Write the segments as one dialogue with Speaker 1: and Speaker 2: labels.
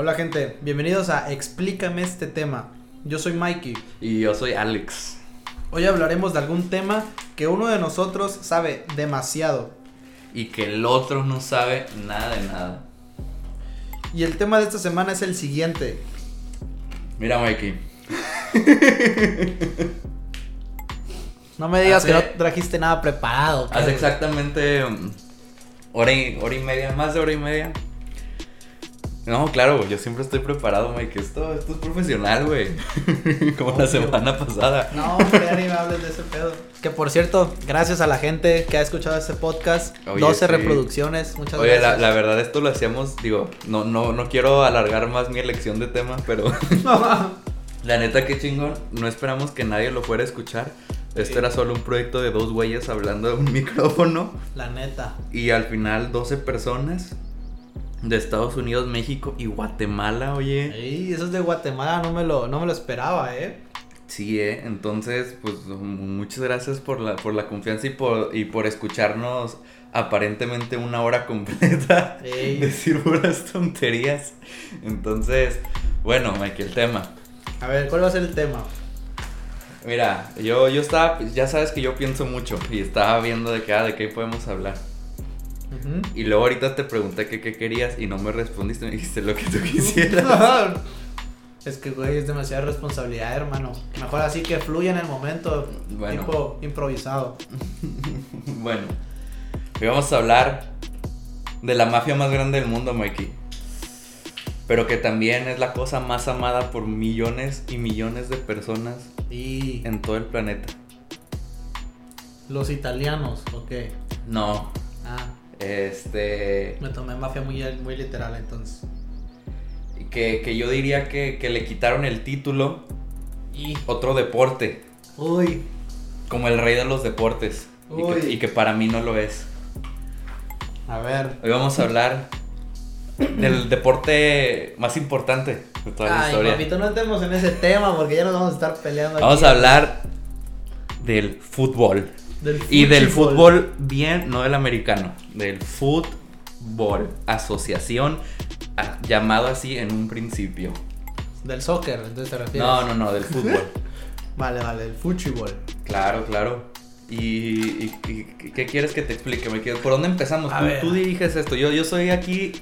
Speaker 1: Hola gente, bienvenidos a Explícame este tema. Yo soy Mikey.
Speaker 2: Y yo soy Alex.
Speaker 1: Hoy hablaremos de algún tema que uno de nosotros sabe demasiado.
Speaker 2: Y que el otro no sabe nada de nada.
Speaker 1: Y el tema de esta semana es el siguiente.
Speaker 2: Mira, Mikey.
Speaker 1: No me digas
Speaker 2: Hace-
Speaker 1: que no trajiste nada preparado.
Speaker 2: Hace exactamente um, hora y, hora y media, más de hora y media. No, claro, yo siempre estoy preparado, Mike. Esto, esto es profesional, güey. Como la semana pasada.
Speaker 1: No, ya ni me hables de ese pedo. Que por cierto, gracias a la gente que ha escuchado este podcast.
Speaker 2: Oye,
Speaker 1: 12
Speaker 2: sí.
Speaker 1: reproducciones, muchas
Speaker 2: Oye, la,
Speaker 1: gracias.
Speaker 2: la verdad, esto lo hacíamos, digo, no, no, no quiero alargar más mi elección de tema, pero la neta, qué chingón. No esperamos que nadie lo fuera a escuchar. Esto
Speaker 1: Sí.
Speaker 2: era solo un proyecto de dos güeyes hablando de un micrófono.
Speaker 1: la neta.
Speaker 2: Y al final 12 personas de Estados Unidos, México y Guatemala, oye.
Speaker 1: Ey, eso es de Guatemala, no me lo, no me lo esperaba, eh.
Speaker 2: Sí, eh. Entonces, pues muchas gracias por la, por la confianza y por, y por escucharnos aparentemente una hora completa.
Speaker 1: Ey.
Speaker 2: Decir puras tonterías. Entonces, bueno, Mike, el tema.
Speaker 1: A ver, ¿cuál va a ser el tema?
Speaker 2: Mira, yo, yo estaba, ya sabes que yo pienso mucho y estaba viendo de qué, de qué podemos hablar. Y luego ahorita te pregunté que qué querías y no me respondiste, me dijiste lo que tú quisieras.
Speaker 1: Es que, güey, es demasiada responsabilidad, hermano. Mejor así que fluya en el momento.
Speaker 2: Bueno.
Speaker 1: Tipo improvisado.
Speaker 2: bueno, hoy vamos a hablar de la mafia más grande del mundo, Mikey. Pero que también es la cosa más amada por millones y millones de personas
Speaker 1: Y
Speaker 2: en todo el planeta.
Speaker 1: los italianos, ok.
Speaker 2: No,
Speaker 1: Ah,
Speaker 2: este.
Speaker 1: me tomé mafia muy, muy literal entonces.
Speaker 2: Que, que yo diría que, que le quitaron el título
Speaker 1: Y.
Speaker 2: otro deporte,
Speaker 1: Uy.
Speaker 2: como el rey de los deportes. Y que,
Speaker 1: Uy.
Speaker 2: y que para mí no lo es.
Speaker 1: A ver.
Speaker 2: Hoy vamos a hablar del deporte más importante de toda la
Speaker 1: Ay,
Speaker 2: historia.
Speaker 1: papito, no entremos en ese tema porque ya nos vamos a estar peleando.
Speaker 2: Vamos
Speaker 1: aquí.
Speaker 2: a hablar del fútbol.
Speaker 1: Del
Speaker 2: Y del
Speaker 1: fútbol.
Speaker 2: bien, no del americano. Del fútbol. Asociación, ah, llamado así en un principio.
Speaker 1: Del soccer, entonces te refieres.
Speaker 2: No, no, no, del fútbol.
Speaker 1: Vale, vale, del fútbol.
Speaker 2: claro, claro. ¿Y, y- y qué quieres que te explique? Me quedo- ¿Por dónde empezamos?
Speaker 1: A
Speaker 2: Tú,
Speaker 1: ver.
Speaker 2: tú diriges esto. Yo, yo soy aquí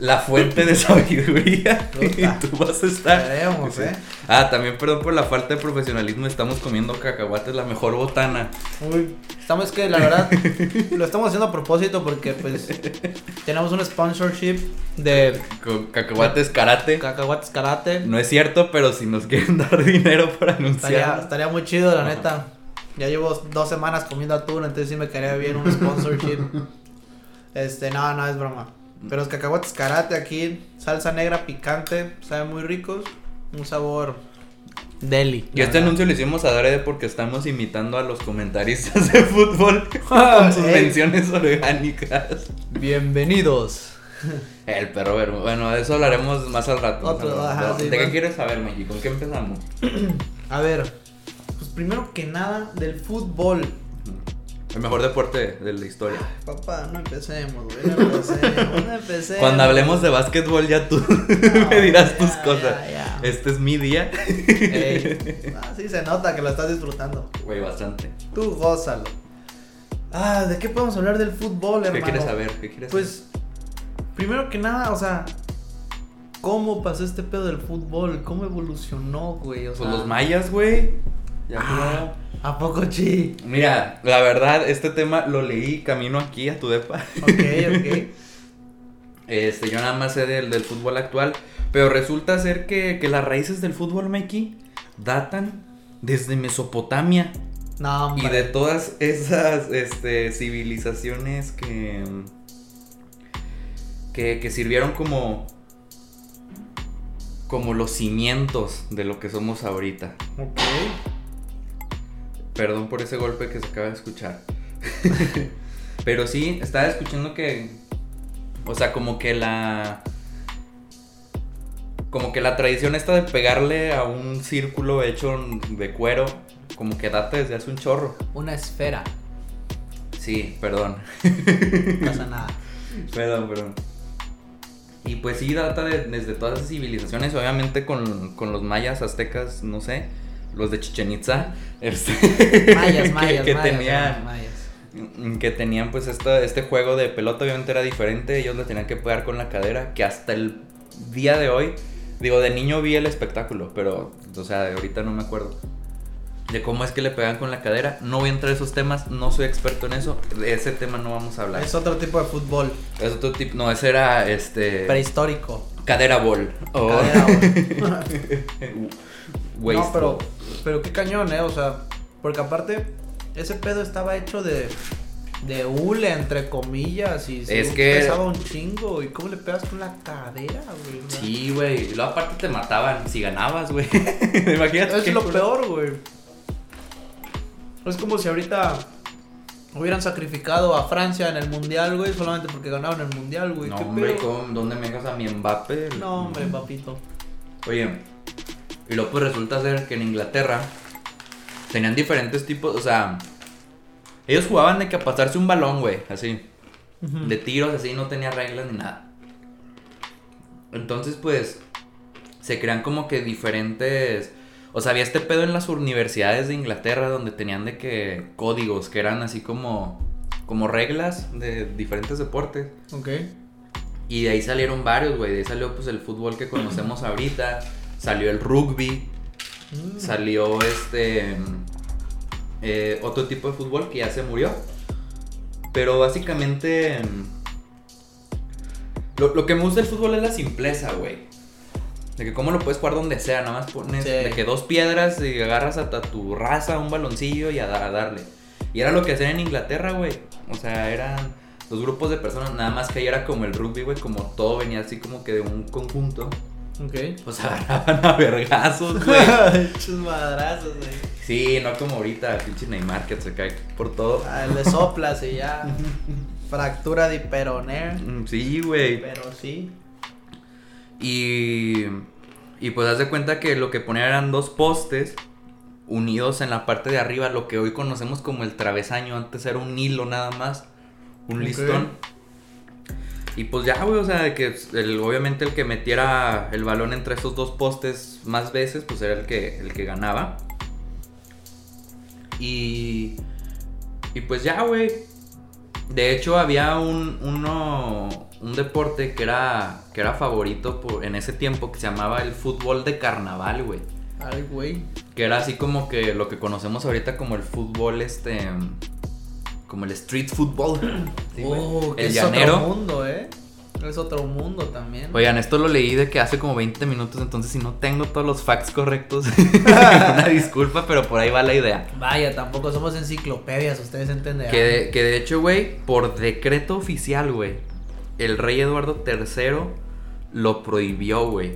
Speaker 2: la fuente de sabiduría. y tú vas a estar.
Speaker 1: Veremos, eh.
Speaker 2: Ah, también perdón por la falta de profesionalismo. Estamos comiendo cacahuates, la mejor botana.
Speaker 1: Uy, estamos que la verdad lo estamos haciendo a propósito porque pues tenemos un sponsorship de
Speaker 2: Con cacahuates karate.
Speaker 1: cacahuates karate.
Speaker 2: No es cierto, pero si nos quieren dar dinero para anunciar.
Speaker 1: estaría muy chido, la
Speaker 2: Ajá.
Speaker 1: neta. Ya llevo dos semanas comiendo atún, entonces sí me caería bien un sponsorship. Este, no, no, es broma. Pero los cacahuates karate aquí, salsa negra picante, saben muy ricos. Un sabor deli.
Speaker 2: Y este anuncio lo hicimos a Darede porque estamos imitando a los comentaristas de fútbol con sus
Speaker 1: ey.
Speaker 2: menciones orgánicas.
Speaker 1: Bienvenidos.
Speaker 2: El perro Bueno, de eso hablaremos más al rato.
Speaker 1: Otro,
Speaker 2: más al rato.
Speaker 1: ajá, sí,
Speaker 2: ¿De qué quieres saber, Maggie? ¿Con qué empezamos?
Speaker 1: A ver, pues primero que nada del fútbol.
Speaker 2: El mejor deporte de la historia.
Speaker 1: Papá, no empecemos, güey. No empecemos, no empecemos.
Speaker 2: Cuando hablemos de básquetbol ya tú
Speaker 1: No,
Speaker 2: me dirás
Speaker 1: ya,
Speaker 2: tus cosas.
Speaker 1: ya.
Speaker 2: Este es mi día.
Speaker 1: Ey, ah, sí se nota que lo estás disfrutando.
Speaker 2: Güey, bastante.
Speaker 1: Tú gózalo. Ah, ¿de qué podemos hablar del fútbol, hermano?
Speaker 2: ¿Qué quieres saber? ¿Qué quieres
Speaker 1: Pues, primero que nada, o sea, ¿cómo pasó este pedo del fútbol? ¿Cómo evolucionó, güey? O
Speaker 2: saber?
Speaker 1: sea,
Speaker 2: Pues los mayas, güey. Ya
Speaker 1: Ah, ¿A poco chi?
Speaker 2: Mira, la verdad, este tema lo leí camino aquí a tu depa.
Speaker 1: Ok, ok.
Speaker 2: Este, yo nada más sé del, del fútbol actual. Pero resulta ser que, que las raíces del fútbol, Mikey, datan desde Mesopotamia.
Speaker 1: No,
Speaker 2: Y de todas esas este, civilizaciones que, que, que sirvieron como, como los cimientos de lo que somos ahorita.
Speaker 1: Ok.
Speaker 2: Perdón por ese golpe que se acaba de escuchar. Pero sí, estaba escuchando que. O sea, como que la. Como que la tradición esta de pegarle a un círculo hecho de cuero. Como que data desde hace un chorro.
Speaker 1: Una esfera.
Speaker 2: Sí, perdón.
Speaker 1: No pasa nada.
Speaker 2: Perdón, perdón. Y pues sí, data de- desde todas esas civilizaciones, obviamente con, con los mayas, aztecas, no sé, los de Chichen Itza, este,
Speaker 1: Mayas,
Speaker 2: que-
Speaker 1: mayas,
Speaker 2: que,
Speaker 1: mayas,
Speaker 2: tenían,
Speaker 1: mayas.
Speaker 2: que tenían pues esta- este juego de pelota, obviamente era diferente, ellos le tenían que pegar con la cadera, que hasta el día de hoy, digo, de niño vi el espectáculo, pero, o sea, de ahorita no me acuerdo. De cómo es que le pegan con la cadera. No voy a entrar a esos temas, no soy experto en eso. De ese tema no vamos a hablar.
Speaker 1: Es otro tipo de fútbol.
Speaker 2: Es otro tipo. No, ese era este.
Speaker 1: Prehistórico.
Speaker 2: Cadera ball. O
Speaker 1: Cadera ball. no, pero, pero qué cañón, eh. O sea, porque aparte, ese pedo estaba hecho de. De hule, entre comillas. Y
Speaker 2: Es que-
Speaker 1: pesaba un chingo. ¿Y cómo le pegas con la cadera, güey?
Speaker 2: Sí, güey. Y luego aparte te mataban si ganabas, güey. Imagínate.
Speaker 1: Es lo peor, güey. Es como si ahorita hubieran sacrificado a Francia en el mundial, güey, solamente porque ganaron el mundial, güey.
Speaker 2: No,
Speaker 1: ¿Qué
Speaker 2: hombre, ¿dónde me dejas a mi Mbappé?
Speaker 1: No, hombre, papito.
Speaker 2: Oye, y luego pues resulta ser que en Inglaterra tenían diferentes tipos, o sea, ellos jugaban de que a pasarse un balón, güey, así, de tiros, así, no tenía reglas ni nada. Entonces, pues, se crean como que diferentes, o sea, había este pedo en las universidades de Inglaterra donde tenían de que códigos, que eran así como, como reglas de diferentes deportes.
Speaker 1: Ok.
Speaker 2: Y de ahí salieron varios, güey. De ahí salió pues el fútbol que conocemos ahorita. Salió el rugby.
Speaker 1: Mm.
Speaker 2: Salió este. eh, otro tipo de fútbol que ya se murió. Pero básicamente. Lo, lo que me gusta del fútbol es la simpleza, güey. De que cómo lo puedes jugar donde sea. Nada más pones
Speaker 1: Sí.
Speaker 2: de que dos piedras y agarras a, ta- tu raza, un baloncillo y a, a darle. Y era lo que hacían en Inglaterra, güey. O sea, eran los grupos de personas. Nada más que ahí era como el rugby, güey. Como todo venía así como que de un conjunto.
Speaker 1: Ok.
Speaker 2: Pues agarraban a vergazos, güey.
Speaker 1: Muchos madrazos, güey.
Speaker 2: Sí, no como ahorita, pinche Neymar que se cae por todo.
Speaker 1: Ah, le soplas y ya. Fractura de peroné.
Speaker 2: Mm, Sí, güey.
Speaker 1: Pero sí.
Speaker 2: Y, y pues haz de cuenta que lo que ponían eran dos postes unidos en la parte de arriba, lo que hoy conocemos como el travesaño. Antes era un hilo nada más, un listón. Y pues ya, güey, o sea, que el, obviamente el que metiera el balón entre esos dos postes más veces, pues era el que, el que ganaba. Y, y pues ya, güey. De hecho, había un, uno, un deporte que era, que era favorito por, en ese tiempo que se llamaba el fútbol de carnaval, güey.
Speaker 1: Ay, güey.
Speaker 2: Que era así como que lo que conocemos ahorita como el fútbol, este. Como el street football. Sí.
Speaker 1: Oh,
Speaker 2: el
Speaker 1: es
Speaker 2: llanero.
Speaker 1: otro mundo, eh. Es otro mundo también.
Speaker 2: Oigan, esto lo leí de que hace como 20 minutos, entonces si no tengo todos los facts correctos, una disculpa, pero por ahí va la idea.
Speaker 1: Vaya, tampoco somos enciclopedias, ustedes entenderán.
Speaker 2: Que de, que de hecho, güey, por decreto oficial, güey, el rey Eduardo III lo prohibió, güey.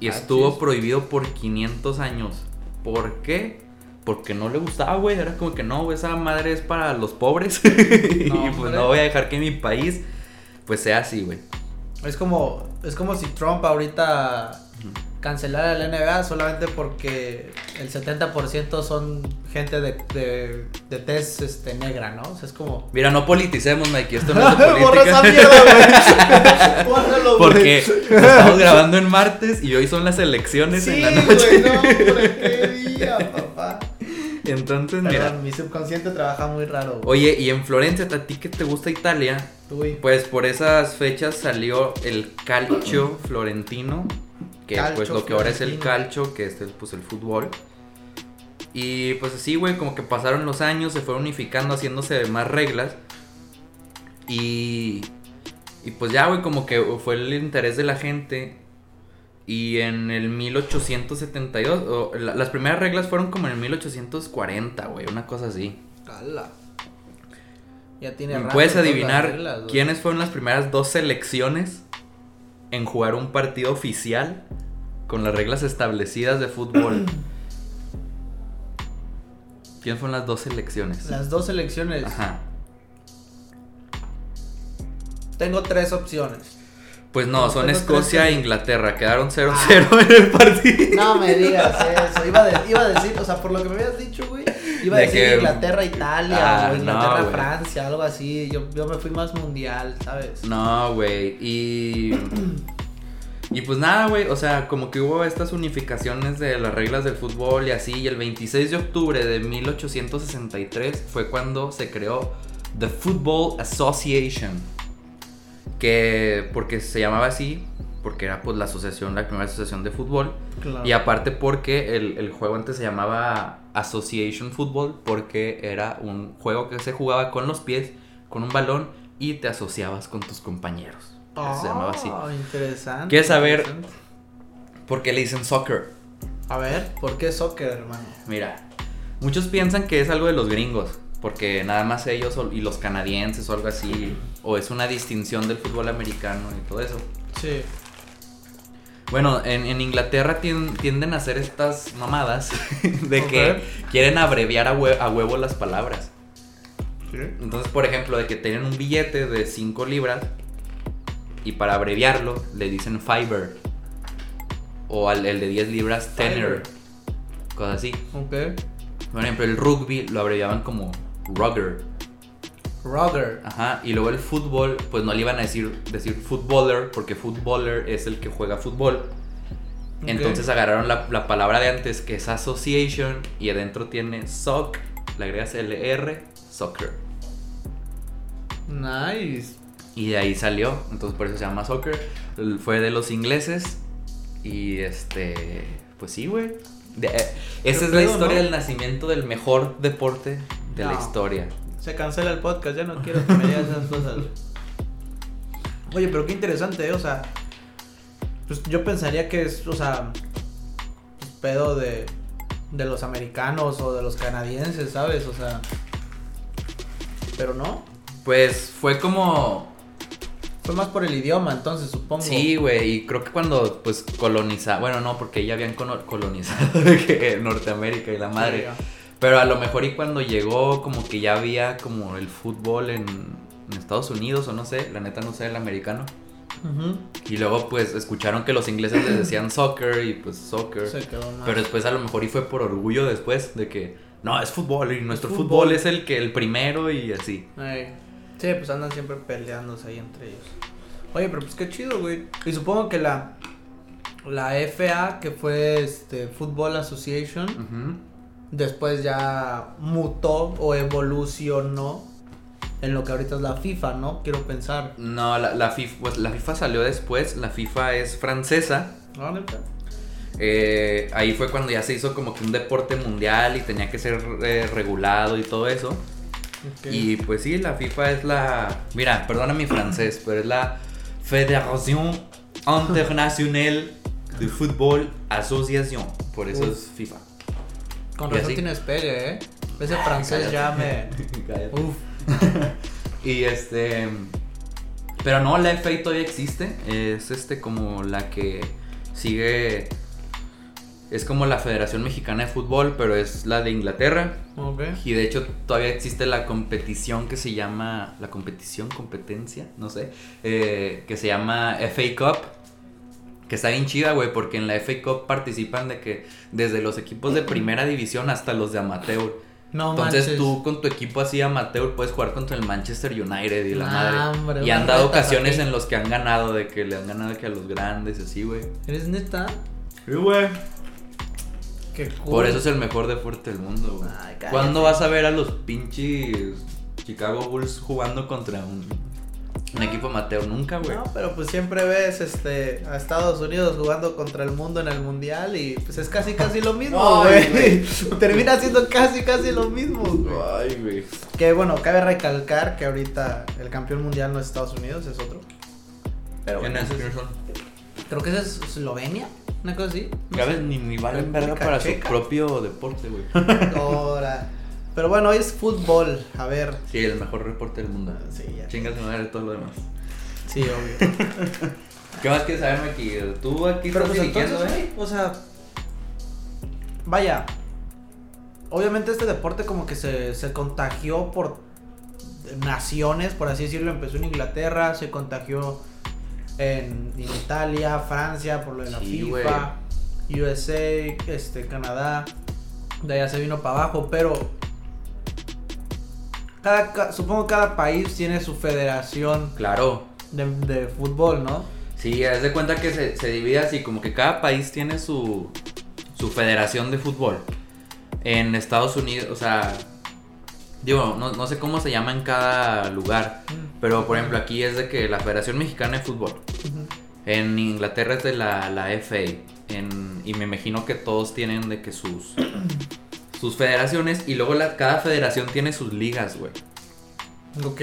Speaker 2: Y
Speaker 1: Ah,
Speaker 2: estuvo prohibido por 500 años. ¿Por qué? Porque no le gustaba, güey. Era como que no, güey, esa madre es para los pobres. y pues no voy a dejar que mi país, pues sea así, güey.
Speaker 1: Es como, es como si Trump ahorita cancelara la NBA solamente porque el 70% son gente de, de, de tez este, negra, ¿no? O sea, es como...
Speaker 2: Mira, no politicemos, Mikey. Esto no es de
Speaker 1: Borra esa
Speaker 2: política.
Speaker 1: mierda, güey. Bórralo, güey.
Speaker 2: Porque estamos grabando en martes y hoy son las elecciones
Speaker 1: Sí,
Speaker 2: en la noche.
Speaker 1: güey, no, hombre, qué día,
Speaker 2: Entonces, mira.
Speaker 1: Perdón, mi subconsciente trabaja muy raro. güey.
Speaker 2: Oye, y en Florencia, a ti que te gusta Italia,
Speaker 1: Uy,
Speaker 2: pues por esas fechas salió el calcio florentino, que
Speaker 1: Calcio
Speaker 2: pues lo que ahora es el calcio, que es el, pues el fútbol. Y pues así, güey, como que pasaron los años, se fueron unificando, haciéndose más reglas. Y, y pues ya, güey, como que fue el interés de la gente. Y en el 1872, o la- las primeras reglas fueron como en el 1840, güey, una cosa así.
Speaker 1: cala. Ya tiene
Speaker 2: ¿Me
Speaker 1: rato
Speaker 2: ¿Puedes adivinar
Speaker 1: reglas,
Speaker 2: quiénes fueron las primeras dos selecciones en jugar un partido oficial con las reglas establecidas de fútbol? ¿Quiénes fueron las dos selecciones?
Speaker 1: Las dos selecciones.
Speaker 2: Ajá.
Speaker 1: Tengo tres opciones.
Speaker 2: Pues no, son Escocia e Inglaterra. Quedaron 0-0 en el partido.
Speaker 1: No me digas eso. Iba, de- iba a decir, o sea, por lo que me habías dicho, güey, Iba a
Speaker 2: De
Speaker 1: decir
Speaker 2: que-
Speaker 1: Inglaterra, Italia
Speaker 2: Ah,
Speaker 1: o Inglaterra. Francia, algo así. Yo, yo me fui más mundial, ¿sabes?
Speaker 2: No, güey. Y. Y pues nada, güey. O sea, como que hubo estas unificaciones de las reglas del fútbol y así. Y el 26 de octubre de 1863 fue cuando se creó The Football Association. Que. Porque se llamaba así. Porque era pues la asociación, la primera asociación de fútbol.
Speaker 1: Claro.
Speaker 2: Y aparte porque el, el juego antes se llamaba Association Football porque era un juego que se jugaba con los pies, con un balón y te asociabas con tus compañeros. Eso se llamaba así.
Speaker 1: Ah, interesante.
Speaker 2: ¿Quieres saber?
Speaker 1: interesante.
Speaker 2: ¿Por qué le dicen soccer?
Speaker 1: A ver, ¿por qué soccer, hermano?
Speaker 2: Mira, muchos piensan que es algo de los gringos, porque nada más ellos y los canadienses o algo así, o es una distinción del fútbol americano y todo eso.
Speaker 1: Sí.
Speaker 2: Bueno, en, en Inglaterra tien- tienden a hacer estas mamadas de que quieren abreviar a, hue- a huevo las palabras.
Speaker 1: Sí.
Speaker 2: Entonces, por ejemplo, de que tienen un billete de 5 libras y para abreviarlo le dicen fiber. O al el de 10 libras, tenor. Cosas así.
Speaker 1: Ok.
Speaker 2: Por ejemplo, el rugby lo abreviaban como rugger.
Speaker 1: Roger.
Speaker 2: Ajá. Y luego el fútbol, pues no le iban a decir, decir footballer, porque footballer es el que juega fútbol. Entonces agarraron la, la palabra de antes que es association y adentro tiene soc, le agregas LR, soccer.
Speaker 1: Nice.
Speaker 2: Y de ahí salió, entonces por eso se llama soccer. Fue de los ingleses y este, pues sí, güey. De- eh, Esa es la historia
Speaker 1: no?
Speaker 2: del nacimiento del mejor deporte de la historia.
Speaker 1: Se cancela el podcast, ya no quiero que me digas esas cosas. Oye, pero qué interesante, ¿eh? O sea, pues yo pensaría que es, o sea, pues, pedo de, de los americanos o de los canadienses, ¿sabes? O sea, pero no.
Speaker 2: Pues fue como
Speaker 1: Fue más por el idioma, entonces supongo.
Speaker 2: Sí, güey, y creo que cuando pues colonizaron, bueno, no, porque ya habían colonizado Norteamérica y la madre.
Speaker 1: Sí,
Speaker 2: Pero a lo mejor y cuando llegó como que ya había como el fútbol en, en Estados Unidos o no sé, la neta no sé, el americano.
Speaker 1: Ujú.
Speaker 2: Y luego pues escucharon que los ingleses les decían soccer y pues soccer.
Speaker 1: Se quedó más.
Speaker 2: Pero después a lo mejor y fue por orgullo después de que no, es fútbol y nuestro
Speaker 1: fútbol.
Speaker 2: fútbol. es el que el primero y así.
Speaker 1: Ey. Sí, pues andan siempre peleándose ahí entre ellos. Oye, pero pues qué chido, güey. Y supongo que la la FA, que fue este Football Association, después ya mutó o evolucionó en lo que ahorita es la FIFA, ¿no? Quiero pensar.
Speaker 2: No, la, la FIFA, pues, la FIFA salió después, la FIFA es francesa.
Speaker 1: ¿No, neta?
Speaker 2: Eh, ahí fue cuando ya se hizo como que un deporte mundial y tenía que ser eh, regulado y todo eso. Y pues sí, la FIFA es la... Mira, perdona mi francés, pero es la Fédération Internationale de Football Association. Por eso
Speaker 1: Uf.
Speaker 2: es FIFA.
Speaker 1: Con razón tienes pere, ¿eh? Ese francés ya me... Uf.
Speaker 2: Y este. Pero no, la FA todavía existe. Es este como la que sigue. Es como la Federación Mexicana de Fútbol, pero es la de Inglaterra.
Speaker 1: Ok.
Speaker 2: Y de hecho todavía existe la competición que se llama. La competición, competencia, no sé. eh, que se llama FA Cup. Que está bien chida, güey, porque en la FA Cup participan de que desde los equipos de primera división hasta los de amateur.
Speaker 1: No
Speaker 2: Entonces
Speaker 1: manches.
Speaker 2: tú con tu equipo así amateur puedes jugar contra el Manchester United y la
Speaker 1: Nah,
Speaker 2: madre.
Speaker 1: hombre,
Speaker 2: y han dado ocasiones
Speaker 1: aquí.
Speaker 2: en los que han ganado, de que le han ganado que a los grandes, así, güey.
Speaker 1: ¿Eres neta?
Speaker 2: Sí, güey.
Speaker 1: Qué cool.
Speaker 2: Por eso es el mejor deporte del mundo, güey.
Speaker 1: Ay.
Speaker 2: ¿Cuándo vas a ver a los pinches Chicago Bulls jugando contra un, un equipo amateur? Nunca, güey.
Speaker 1: No, pero pues siempre ves este a Estados Unidos jugando contra el mundo en el mundial y pues es casi casi lo mismo, güey. Termina siendo casi casi lo mismo, güey.
Speaker 2: Ay, güey.
Speaker 1: Que bueno, cabe recalcar que ahorita el campeón mundial no es Estados Unidos, es otro. Pero
Speaker 2: ¿Quién
Speaker 1: bueno,
Speaker 2: es?
Speaker 1: creo que es Eslovenia, una cosa así. No
Speaker 2: Ya
Speaker 1: sé.
Speaker 2: ves, ni, ni valen verga para
Speaker 1: Checa.
Speaker 2: su propio deporte, güey.
Speaker 1: Ahora. Pero bueno, hoy es fútbol, a ver.
Speaker 2: Sí, el mejor deporte del mundo.
Speaker 1: Sí, ya.
Speaker 2: Chingas de madre todo lo demás.
Speaker 1: Sí, obvio.
Speaker 2: ¿Qué más quieres saberme aquí? Tú aquí
Speaker 1: Pero
Speaker 2: estás
Speaker 1: pues entonces,
Speaker 2: ¿eh?
Speaker 1: o sea, vaya, obviamente este deporte como que se, se contagió por naciones, por así decirlo, empezó en Inglaterra, se contagió en, en Italia, Francia, por lo de la
Speaker 2: Sí,
Speaker 1: FIFA, USA, este, Canadá, de allá se vino para abajo, pero cada, ca- supongo que cada país tiene su federación
Speaker 2: Claro.
Speaker 1: de, de fútbol, ¿no?
Speaker 2: Sí, haz de cuenta que se, se divide así, como que cada país tiene su, su federación de fútbol. En Estados Unidos, o sea, digo, no, no sé cómo se llama en cada lugar, pero por ejemplo aquí es de que la Federación Mexicana de Fútbol. En Inglaterra es de la, la FA. En, y me imagino que todos tienen de que sus, sus federaciones y luego la, cada federación tiene sus ligas, güey.
Speaker 1: Ok.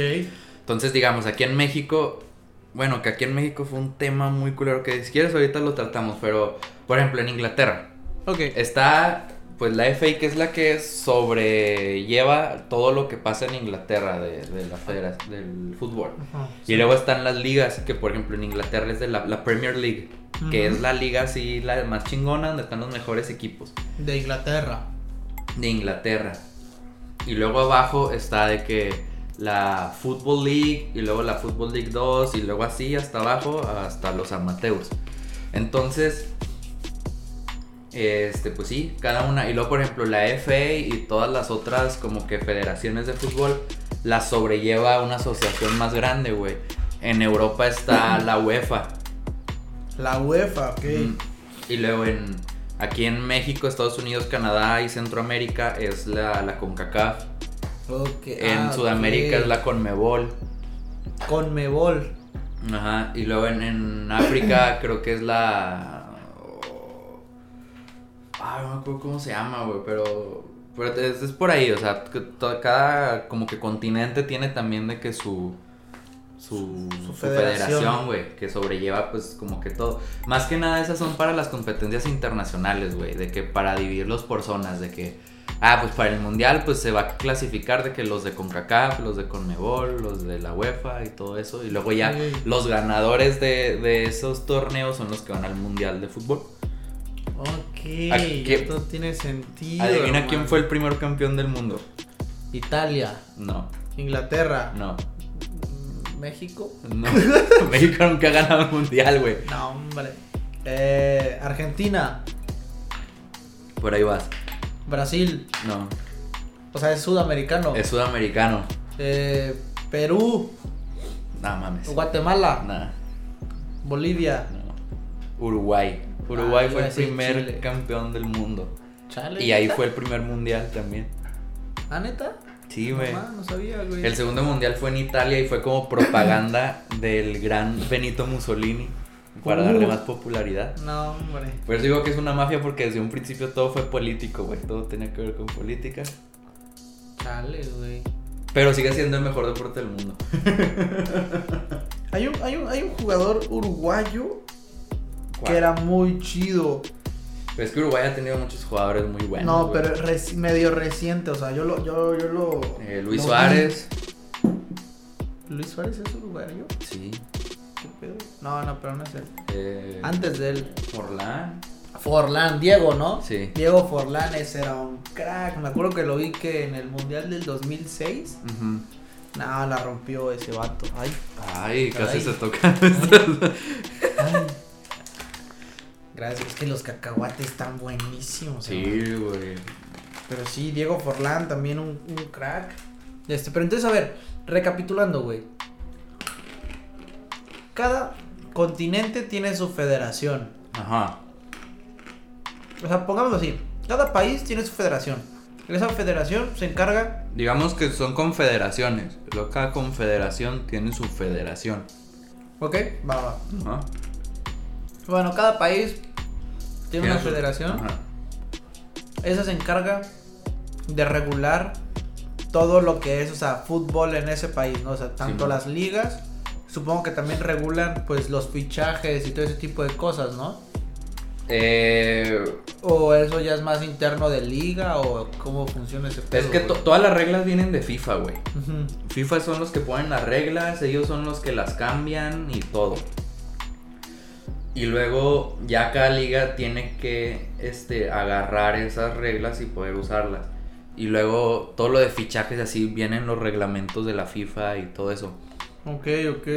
Speaker 2: Entonces, digamos, aquí en México, bueno, que aquí en México fue un tema muy culero que si quieres ahorita lo tratamos, pero por ejemplo en Inglaterra
Speaker 1: Ok.
Speaker 2: está pues la FA que es la que sobrelleva todo lo que pasa en Inglaterra de, de la federación del fútbol.
Speaker 1: Ajá,
Speaker 2: Y luego están las ligas, que por ejemplo en Inglaterra es de la, la Premier League, que es la liga así, la más chingona, donde están los mejores equipos
Speaker 1: De Inglaterra.
Speaker 2: de Inglaterra. Y luego abajo está de que la Football League y luego la Football League 2 y luego así hasta abajo hasta los amateurs. Entonces, este, pues sí, cada una. Y luego, por ejemplo, la FA y todas las otras como que federaciones de fútbol las sobrelleva una asociación más grande, güey. En Europa está la UEFA.
Speaker 1: La UEFA, ok.
Speaker 2: Mm, Y luego en aquí en México, Estados Unidos, Canadá y Centroamérica es la, la CONCACAF.
Speaker 1: Ok,
Speaker 2: En
Speaker 1: ah,
Speaker 2: Sudamérica es la CONMEBOL.
Speaker 1: Conmebol.
Speaker 2: Ajá. Y luego en, en África creo que es la. Ay, no me acuerdo cómo se llama, güey, pero. Pero es, es por ahí, o sea, que cada como que continente tiene también de que su. Su,
Speaker 1: Su
Speaker 2: su
Speaker 1: federación.
Speaker 2: federación, güey, que sobrelleva pues como que todo. Más que nada esas son para las competencias internacionales, güey, de que para dividirlos por zonas, de que, ah, pues para el mundial pues se va a clasificar de que los de CONCACAF, los de CONMEBOL, los de la UEFA y todo eso, y luego ya
Speaker 1: Sí.
Speaker 2: los ganadores de, de esos torneos son los que van al mundial de fútbol.
Speaker 1: Ok.
Speaker 2: ¿A qué-
Speaker 1: Esto tiene sentido.
Speaker 2: Adivina quién fue el primer campeón del mundo.
Speaker 1: Italia.
Speaker 2: No,
Speaker 1: Inglaterra.
Speaker 2: no,
Speaker 1: mm, México.
Speaker 2: no. México nunca ha ganado el mundial, güey.
Speaker 1: No, hombre. Eh, Argentina.
Speaker 2: Por ahí vas.
Speaker 1: Brasil.
Speaker 2: No,
Speaker 1: O sea, es sudamericano.
Speaker 2: es sudamericano.
Speaker 1: Eh, Perú.
Speaker 2: No mames.
Speaker 1: Guatemala.
Speaker 2: Nah,
Speaker 1: Bolivia.
Speaker 2: no. Uruguay. Uruguay
Speaker 1: Ah,
Speaker 2: fue el primer
Speaker 1: Chile.
Speaker 2: campeón del mundo.
Speaker 1: Chale.
Speaker 2: Y ahí
Speaker 1: ¿neta?
Speaker 2: fue el primer mundial también.
Speaker 1: ¿Ah, neta?
Speaker 2: Sí, güey.
Speaker 1: no sabía, güey.
Speaker 2: El segundo mundial fue en Italia y fue como propaganda del gran Benito Mussolini para
Speaker 1: Uh.
Speaker 2: darle más popularidad.
Speaker 1: No, hombre.
Speaker 2: Por eso digo que es una mafia porque desde un principio todo fue político, güey. Todo tenía que ver con política.
Speaker 1: Chale, güey.
Speaker 2: Pero sigue siendo el mejor deporte del mundo.
Speaker 1: Hay un, hay, un, hay un jugador uruguayo
Speaker 2: ¿Cuál?
Speaker 1: que era muy chido.
Speaker 2: Pero es que Uruguay ha tenido muchos jugadores muy buenos.
Speaker 1: no,
Speaker 2: güey.
Speaker 1: pero reci- medio reciente, o sea, yo lo, yo, yo lo.
Speaker 2: Eh, Luis
Speaker 1: lo
Speaker 2: Suárez.
Speaker 1: vi. ¿Luis Suárez es uruguayo?
Speaker 2: Sí.
Speaker 1: ¿Qué pedo? No, no, pero no es él.
Speaker 2: Eh,
Speaker 1: Antes de él.
Speaker 2: Forlán.
Speaker 1: Forlán, Diego, ¿no?
Speaker 2: Sí.
Speaker 1: Diego Forlán, ese era un crack. Me acuerdo que lo vi que en el Mundial del 2006.
Speaker 2: Ujú.
Speaker 1: No, la rompió ese vato. Ay,
Speaker 2: Ay, casi
Speaker 1: Ay.
Speaker 2: se tocan.
Speaker 1: ay. Gracias, es que los cacahuates están buenísimos.
Speaker 2: sí, güey.
Speaker 1: Pero sí, Diego Forlán también un, un crack. Este, pero entonces, a ver, recapitulando, güey. Cada continente tiene su federación.
Speaker 2: Ajá.
Speaker 1: O sea, pongámoslo así. Cada país tiene su federación. Esa federación se encarga.
Speaker 2: Digamos que son confederaciones. Cada confederación tiene su federación.
Speaker 1: Ok, va, va.
Speaker 2: Ajá.
Speaker 1: Bueno, cada país tiene una federación.
Speaker 2: Ajá.
Speaker 1: Esa se encarga de regular todo lo que es, o sea, fútbol en ese país, ¿no? O sea, tanto
Speaker 2: Sí,
Speaker 1: las ligas, supongo que también regulan, pues, los fichajes y todo ese tipo de cosas, ¿no?
Speaker 2: Eh,
Speaker 1: O eso ya es más interno de liga o cómo funciona ese pedo,
Speaker 2: es que todas las reglas vienen de FIFA, güey.
Speaker 1: Ujú.
Speaker 2: FIFA son los que ponen las reglas, ellos son los que las cambian y todo. Y luego ya cada liga tiene que este, agarrar esas reglas y poder usarlas. Y luego todo lo de fichajes así vienen los reglamentos de la FIFA y todo eso.
Speaker 1: Ok, ok.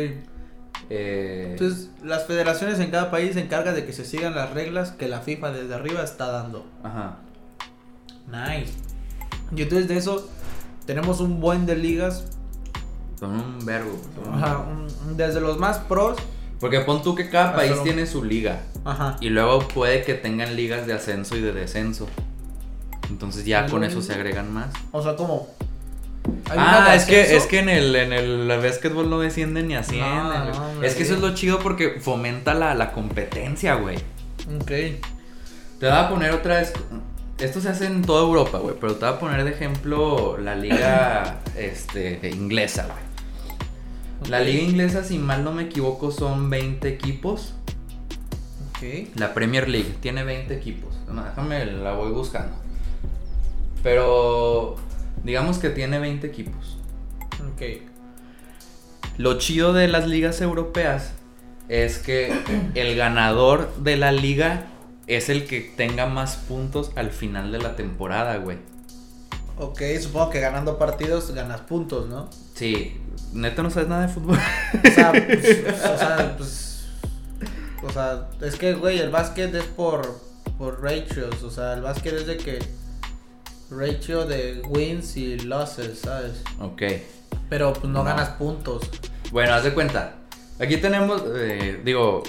Speaker 2: Eh,
Speaker 1: Entonces, las federaciones en cada país se encargan de que se sigan las reglas que la FIFA desde arriba está dando.
Speaker 2: ajá.
Speaker 1: Nice. Y entonces de eso, tenemos un buen de ligas.
Speaker 2: Son un verbo.
Speaker 1: Ajá, un- desde los más pros.
Speaker 2: Porque pon tú que cada país tiene su liga.
Speaker 1: Ajá.
Speaker 2: Y luego puede que tengan ligas de ascenso y de descenso. Entonces ya
Speaker 1: ¿Es
Speaker 2: con eso se agregan más.
Speaker 1: O sea, como.
Speaker 2: Ah, es que, es que en el, en el básquetbol no descienden ni ascienden.
Speaker 1: No, no,
Speaker 2: es que eso es lo chido porque fomenta la, la competencia, güey.
Speaker 1: Ok.
Speaker 2: Te voy a poner otra vez. Esto se hace en toda Europa, güey. Pero te voy a poner de ejemplo la liga este, inglesa, güey. La liga inglesa, si mal no me equivoco, son 20 equipos.
Speaker 1: Ok.
Speaker 2: La Premier League tiene 20 equipos. No, déjame, la voy buscando. Pero digamos que tiene 20 equipos.
Speaker 1: Ok.
Speaker 2: Lo chido de las ligas europeas es que el ganador de la liga es el que tenga más puntos al final de la temporada, güey.
Speaker 1: Ok, supongo que ganando partidos ganas puntos, ¿no?
Speaker 2: Sí, neta no sabes nada de fútbol.
Speaker 1: O sea, pues, o sea, pues, o sea, es que, güey, el básquet es por, por ratios, o sea, el básquet es de que ratio de wins y losses, ¿sabes?
Speaker 2: ok.
Speaker 1: Pero pues no,
Speaker 2: No.
Speaker 1: ganas puntos.
Speaker 2: Bueno, haz de cuenta. Aquí tenemos, eh, digo,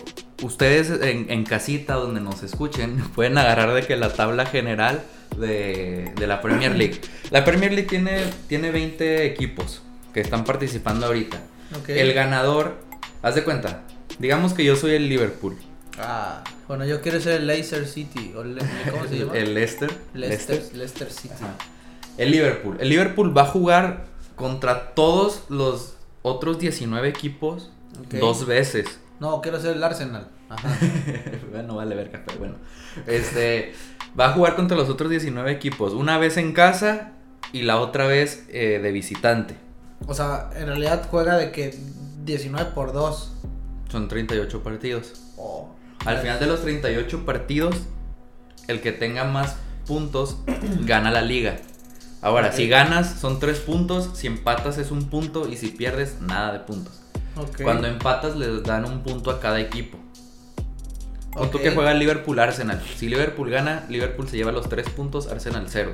Speaker 2: ustedes en, en casita donde nos escuchen pueden agarrar de que la tabla general de, de la Premier League. La Premier League tiene, tiene 20 equipos que están participando ahorita. El ganador, haz de cuenta, digamos que yo soy el Liverpool.
Speaker 1: Ah, bueno, yo quiero ser el Leicester City, o Le- ¿cómo se llama?
Speaker 2: El Leicester.
Speaker 1: Leicester, Leicester City.
Speaker 2: Ajá. El Liverpool. El Liverpool va a jugar contra todos los otros 19 equipos dos veces.
Speaker 1: No, quiero ser el Arsenal. Ajá.
Speaker 2: bueno, vale verga, pero bueno. Este va a jugar contra los otros 19 equipos, una vez en casa y la otra vez eh, de visitante.
Speaker 1: O sea, en realidad juega de que 19 por 2.
Speaker 2: Son 38 partidos.
Speaker 1: Oh.
Speaker 2: Al final de los 38 partidos, el que tenga más puntos gana la liga. Ahora,
Speaker 1: Ok.
Speaker 2: si ganas son 3 puntos, si empatas es un punto y si pierdes nada de puntos.
Speaker 1: Ok.
Speaker 2: Cuando empatas les dan un punto a cada equipo. Punto
Speaker 1: Ok.
Speaker 2: que juega Liverpool Arsenal. Si Liverpool gana, Liverpool se lleva los 3 puntos, Arsenal 0.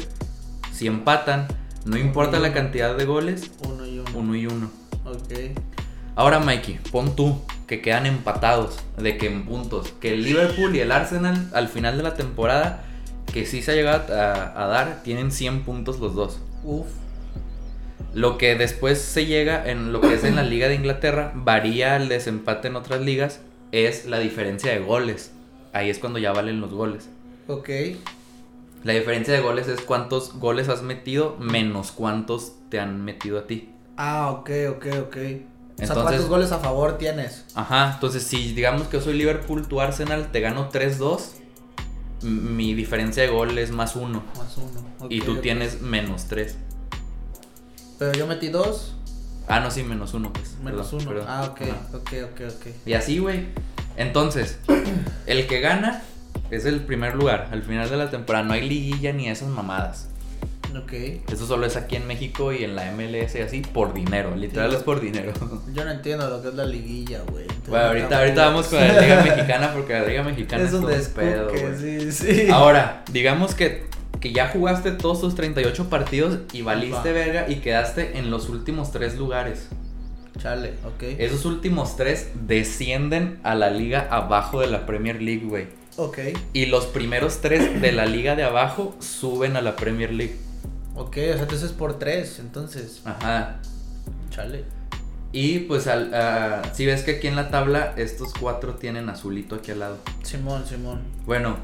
Speaker 2: Si empatan, no importa la cantidad de goles,
Speaker 1: Uno y uno.
Speaker 2: 1 y 1.
Speaker 1: Ok.
Speaker 2: Ahora, Mikey, pon tú que quedan empatados de que en puntos. Que el Liverpool y el Arsenal al final de la temporada, que sí se ha llegado a, a dar, tienen 100 puntos los dos.
Speaker 1: Uf.
Speaker 2: Lo que después se llega en lo que es en la Liga de Inglaterra, varía el desempate en otras ligas, es la diferencia de goles. Ahí es cuando ya valen los goles.
Speaker 1: Ok.
Speaker 2: La diferencia de goles es cuántos goles has metido menos cuántos te han metido a ti.
Speaker 1: Ah, ok, ok, ok. o sea,
Speaker 2: Entonces-
Speaker 1: ¿cuántos goles a favor tienes?
Speaker 2: Ajá, entonces si digamos que yo soy Liverpool, tu Arsenal, te gano 3-2, m- mi diferencia de gol es más 1
Speaker 1: Más uno. ok,
Speaker 2: y tú tienes menos 3.
Speaker 1: Pero yo metí dos,
Speaker 2: Ah, no, sí, menos 1 pues.
Speaker 1: menos
Speaker 2: perdón,
Speaker 1: uno.
Speaker 2: perdón.
Speaker 1: Ah, ok,
Speaker 2: Ajá.
Speaker 1: ok, ok, ok.
Speaker 2: Y así, güey. Entonces, el que gana es el primer lugar. Al final de la temporada no hay liguilla ni esas mamadas.
Speaker 1: Ok.
Speaker 2: Eso solo es aquí en México y en la MLS y así por dinero. Literal
Speaker 1: Sí.
Speaker 2: es por dinero.
Speaker 1: Yo no entiendo lo que es la liguilla, güey.
Speaker 2: Bueno,
Speaker 1: no
Speaker 2: ahorita, ahorita vamos con la Liga Mexicana porque la Liga Mexicana es,
Speaker 1: Es un
Speaker 2: todo un pedo,
Speaker 1: descuque,
Speaker 2: güey.
Speaker 1: sí, sí.
Speaker 2: Ahora, digamos que, que ya jugaste todos tus 38 partidos y valiste
Speaker 1: Va.
Speaker 2: verga y quedaste en los últimos tres lugares.
Speaker 1: Chale, ok.
Speaker 2: Esos últimos tres descienden a la liga abajo de la Premier League, güey.
Speaker 1: Ok,
Speaker 2: Y los primeros tres de la liga de abajo suben a la Premier League.
Speaker 1: ok, o sea, entonces por tres, entonces.
Speaker 2: Ajá.
Speaker 1: Chale.
Speaker 2: Y pues al, ah, si ves que aquí en la tabla estos cuatro tienen azulito aquí al lado.
Speaker 1: Simón, Simón.
Speaker 2: Bueno,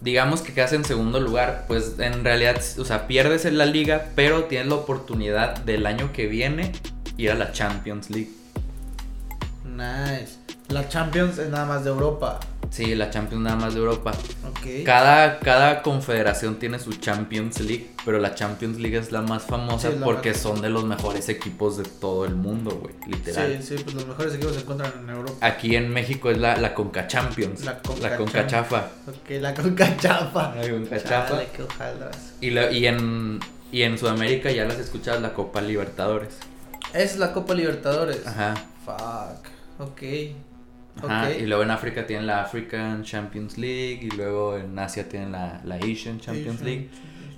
Speaker 2: digamos que quedas en segundo lugar, pues en realidad, o sea, pierdes en la liga, pero tienes la oportunidad del año que viene ir a la Champions League.
Speaker 1: Nice. La Champions es nada más de Europa.
Speaker 2: Sí, la Champions nada más de Europa.
Speaker 1: Ok.
Speaker 2: Cada, cada confederación tiene su Champions League, pero la Champions League es la más famosa
Speaker 1: Sí, es la
Speaker 2: porque
Speaker 1: más-
Speaker 2: son de los mejores equipos de todo el mundo, güey, literal.
Speaker 1: Sí, sí, pues los mejores equipos se encuentran en Europa.
Speaker 2: Aquí en México es la, la Conca Champions.
Speaker 1: La Conca
Speaker 2: la Conca Chafa.
Speaker 1: Ok, la Conca Chafa.
Speaker 2: La Conca Chafa.
Speaker 1: Chale, qué hojaldras.
Speaker 2: Y, la- y, en, y en Sudamérica ya las escuchas la Copa Libertadores.
Speaker 1: Es la Copa Libertadores.
Speaker 2: Ajá.
Speaker 1: Fuck. Ok.
Speaker 2: Ajá,
Speaker 1: Ok.
Speaker 2: y luego en África tienen la African Champions League y luego en Asia tienen la, la Asian Champions
Speaker 1: Asian
Speaker 2: League.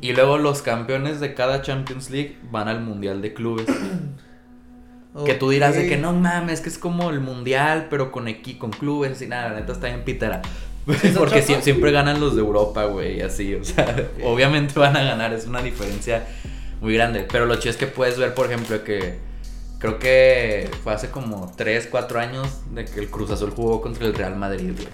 Speaker 2: Y luego los campeones de cada Champions League van al Mundial de Clubes. Que tú dirás de que no mames, que es como el mundial, pero con con clubes y nada, la neta está bien pitera.
Speaker 1: ¿Eso
Speaker 2: Porque siempre ganan los de Europa, güey, así, o sea, obviamente van a ganar, es una diferencia muy grande. Pero lo chido es que puedes ver, por ejemplo, que creo que fue hace como 3, 4 años de que el Cruz Azul jugó contra el Real Madrid, güey,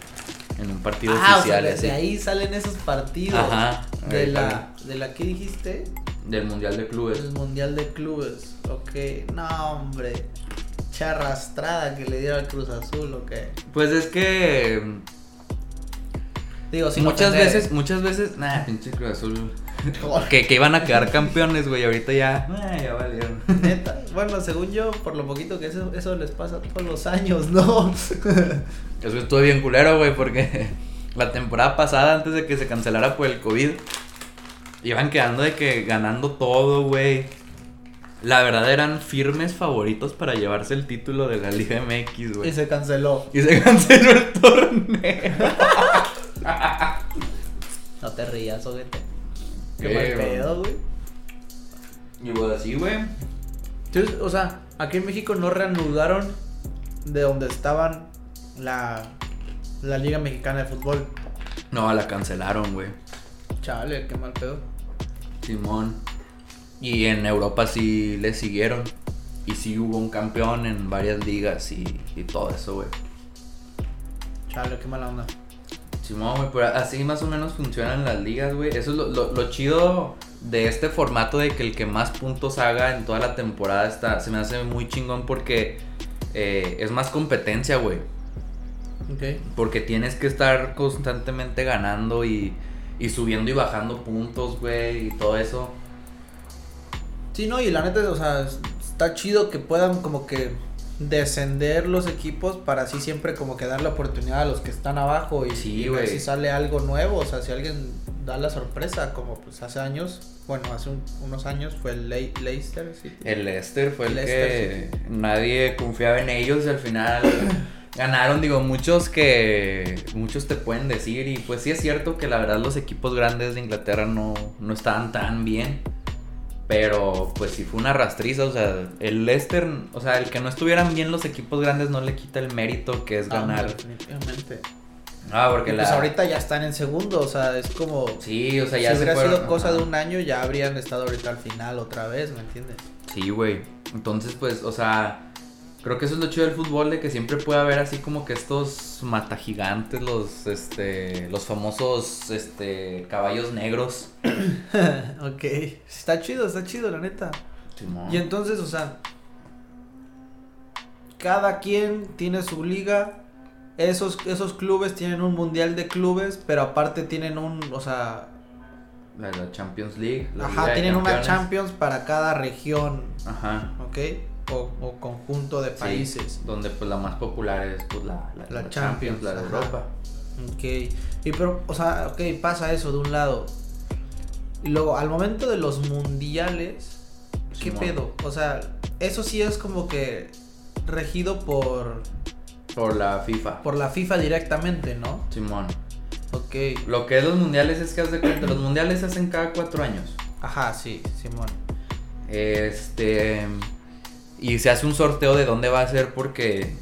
Speaker 2: en un partido
Speaker 1: Ah, o sea,
Speaker 2: oficial.
Speaker 1: de,
Speaker 2: así,
Speaker 1: de ahí salen esos partidos.
Speaker 2: Ajá,
Speaker 1: De la, de la que dijiste,
Speaker 2: Del Mundial de Clubes.
Speaker 1: el Mundial de Clubes. Ok, no, hombre. Cha arrastrada que le dieron al Cruz Azul, ok.
Speaker 2: Pues es que
Speaker 1: Digo, sin
Speaker 2: muchas
Speaker 1: ofender.
Speaker 2: veces, muchas veces, nah, pinche Cruz Azul. Que, que iban a quedar campeones, güey. Ahorita ya. eh, ya valieron.
Speaker 1: Neta. Bueno, según yo, por lo poquito que eso, eso les pasa todos los años, ¿no?
Speaker 2: Eso estuvo bien culero, güey, porque la temporada pasada, antes de que se cancelara por el COVID, iban quedando de que ganando todo, güey. La verdad eran firmes favoritos para llevarse el título de la Liga MX,
Speaker 1: y
Speaker 2: güey.
Speaker 1: se canceló.
Speaker 2: Y se canceló el torneo.
Speaker 1: No te rías, ojete. Qué mal pedo, güey.
Speaker 2: Y pues así, güey.
Speaker 1: Entonces, o sea, aquí en México no reanudaron de donde estaban la, la Liga Mexicana de Fútbol.
Speaker 2: No, la cancelaron, güey.
Speaker 1: Chale, qué mal pedo.
Speaker 2: Simón. Y en Europa sí le siguieron. Y sí hubo un campeón en varias ligas y, y todo eso, güey.
Speaker 1: Chale, qué mala onda.
Speaker 2: Simón, güey, pero así más o menos funcionan las ligas, güey. Eso es lo, lo- lo chido de este formato de que el que más puntos haga en toda la temporada está, se me hace muy chingón porque eh, es más competencia, güey.
Speaker 1: Ok.
Speaker 2: Porque tienes que estar constantemente ganando y, y subiendo y bajando puntos, güey, y todo eso.
Speaker 1: Sí, no, y la neta, o sea, es- está chido que puedan como que descender los equipos para así siempre como que dar la oportunidad a los que están abajo y,
Speaker 2: Sí,
Speaker 1: y ver si sale algo nuevo, o sea, si alguien da la sorpresa, como pues hace años, bueno, hace un- unos años fue el Le- Leicester, sí.
Speaker 2: El Leicester fue el
Speaker 1: Leicester,
Speaker 2: que nadie confiaba en ellos y al final ganaron, digo, muchos que muchos te pueden decir y pues sí es cierto que la verdad los equipos grandes de Inglaterra no, no estaban tan bien, pero pues sí fue una rastriza, o sea, el Leicester, o sea, el que no estuvieran bien los equipos grandes no le quita el mérito que es
Speaker 1: Ah,
Speaker 2: ganar.
Speaker 1: definitivamente.
Speaker 2: Ah, porque la...
Speaker 1: pues ahorita ya están en segundo, o sea, es como...
Speaker 2: Sí, o sea, ya
Speaker 1: si
Speaker 2: se
Speaker 1: hubiera
Speaker 2: fueron-
Speaker 1: sido cosa de un año, ya habrían estado ahorita al final otra vez, ¿me entiendes?
Speaker 2: Sí, güey. Entonces, pues, o sea, creo que eso es lo chido del fútbol, de que siempre puede haber así como que estos matagigantes, los, este, los famosos, este, caballos negros.
Speaker 1: ok. Está chido, está chido, la neta.
Speaker 2: Simón.
Speaker 1: Y entonces, o sea, cada quien tiene su liga. Esos, esos clubes tienen un mundial de clubes, pero aparte tienen un, o sea,
Speaker 2: La, la Champions League. la
Speaker 1: ajá, tienen una. Champions para cada región,
Speaker 2: Ajá.
Speaker 1: ¿ok? O, o conjunto de
Speaker 2: Sí,
Speaker 1: países.
Speaker 2: donde, pues, la más popular es, pues, la, la,
Speaker 1: La
Speaker 2: la
Speaker 1: Champions,
Speaker 2: la de
Speaker 1: ajá.
Speaker 2: Europa.
Speaker 1: Ok. Y pero, o sea, ok, pasa eso de un lado. Y luego, al momento de los mundiales, ¿qué
Speaker 2: Simón.
Speaker 1: pedo? O sea, eso sí es como que regido por,
Speaker 2: Por la FIFA.
Speaker 1: por la FIFA directamente, ¿no?
Speaker 2: Simón.
Speaker 1: Ok.
Speaker 2: Lo que es los mundiales es que, haz de cuenta, los mundiales se hacen cada cuatro años.
Speaker 1: Ajá, sí, Simón.
Speaker 2: Este. Y se hace un sorteo de dónde va a ser porque.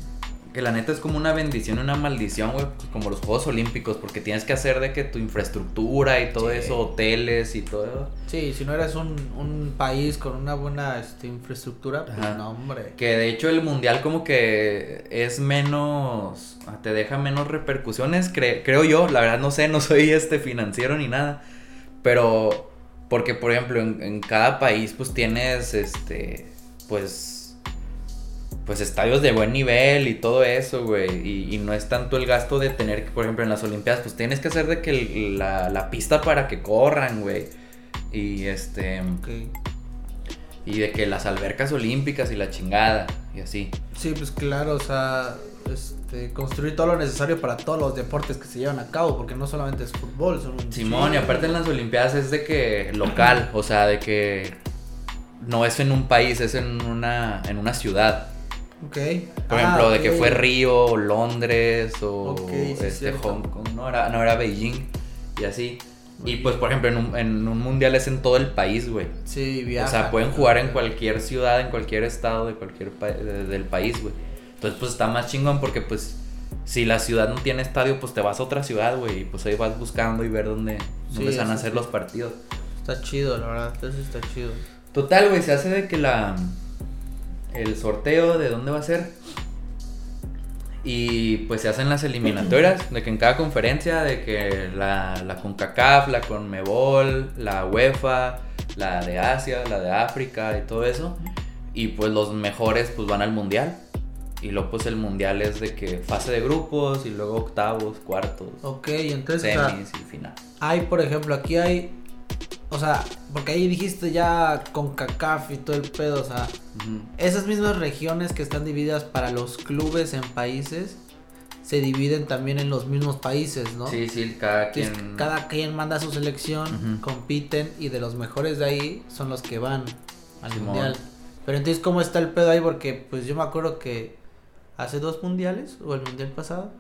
Speaker 2: Que la neta es como una bendición y una maldición, güey. pues, como los Juegos Olímpicos. Porque tienes que hacer de que tu infraestructura y todo
Speaker 1: Sí.
Speaker 2: eso, hoteles y todo eso.
Speaker 1: Sí, si no eres un, un país con una buena este, infraestructura, pues
Speaker 2: Ajá.
Speaker 1: no, hombre.
Speaker 2: Que de hecho el mundial como que es menos. Te deja menos repercusiones, cre- creo yo. La verdad no sé, no soy este financiero ni nada. Pero. Porque, por ejemplo, en, en cada país, pues tienes este. Pues. Pues estadios de buen nivel y todo eso, güey. Y, y no es tanto el gasto de tener que, por ejemplo, en las Olimpiadas, pues tienes que hacer de que el- la, la pista para que corran, güey. Y este. Y de que las albercas olímpicas y la chingada. Y así.
Speaker 1: Sí, pues claro, o sea, este, construir todo lo necesario para todos los deportes que se llevan a cabo, porque no solamente es fútbol, son un
Speaker 2: Simón, y aparte en las Olimpiadas es de que local, o sea, de que no es en un país, es en una, en una ciudad.
Speaker 1: Ok.
Speaker 2: Por
Speaker 1: Ah,
Speaker 2: ejemplo, de que fue Río, o Londres, o
Speaker 1: Ok, sí,
Speaker 2: este. Hong Kong, no era, no era Beijing, y así. Y pues, por ejemplo, en un, en un mundial es en todo el país, güey.
Speaker 1: Sí,
Speaker 2: O
Speaker 1: viaja.
Speaker 2: sea, pueden jugar en cualquier ciudad, en cualquier estado de cualquier pa- de- del país, güey. Entonces, pues está más chingón porque, pues, si la ciudad no tiene estadio, pues te vas a otra ciudad, güey. Y pues ahí vas buscando y ver dónde, dónde
Speaker 1: Sí,
Speaker 2: van a hacer
Speaker 1: sí.
Speaker 2: los partidos.
Speaker 1: Está chido, la verdad. Eso está chido.
Speaker 2: Total, güey, se hace de que la. El sorteo de dónde va a ser. Y pues se hacen las eliminatorias, de que en cada conferencia, de que la, la CONCACAF, la CONMEBOL, la UEFA, la de Asia, la de África y todo eso. Y pues los mejores pues van al mundial. Y luego pues el mundial es de que fase de grupos y luego octavos, cuartos,
Speaker 1: Ok, entonces, o sea,
Speaker 2: semis y final.
Speaker 1: hay, por ejemplo, aquí hay. O sea, porque ahí dijiste ya con CACAF y todo el pedo, o sea. Esas mismas regiones que están divididas para los clubes en países se dividen también en los mismos países, ¿no?
Speaker 2: Sí, sí, cada
Speaker 1: Entonces,
Speaker 2: quien.
Speaker 1: cada quien manda su selección, compiten y de los mejores de ahí son los que van al
Speaker 2: Simón.
Speaker 1: mundial. Pero entonces, ¿cómo está el pedo ahí? Porque pues yo me acuerdo que hace dos mundiales o el mundial pasado,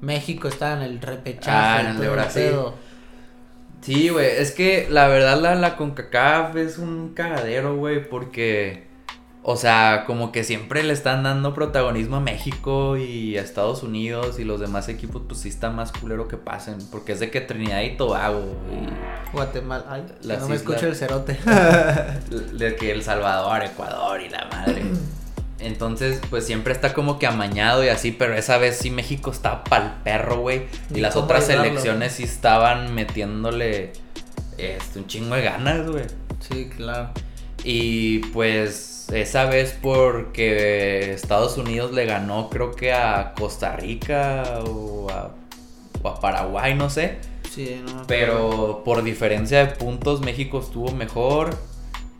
Speaker 1: México estaba en el repechaje.
Speaker 2: Ah, en el de Brasil. Sí, güey, es que la verdad la, la CONCACAF es un cagadero, güey, porque, o sea, como que siempre le están dando protagonismo a México y a Estados Unidos y los demás equipos, pues sí está más culero que pasen, porque es de que Trinidad y Tobago
Speaker 1: Guatemala, ay, no me
Speaker 2: islas.
Speaker 1: escucha el cerote.
Speaker 2: y de que El Salvador, Ecuador y la madre. Entonces, pues siempre está como que amañado y así, pero esa vez sí México estaba pa'l perro, güey. Y las otras selecciones sí estaban metiéndole este, un chingo de ganas, güey.
Speaker 1: sí, claro.
Speaker 2: Y pues esa vez porque Estados Unidos le ganó creo que a Costa Rica o a, o a Paraguay, no sé.
Speaker 1: Sí, no.
Speaker 2: Pero por diferencia de puntos México estuvo mejor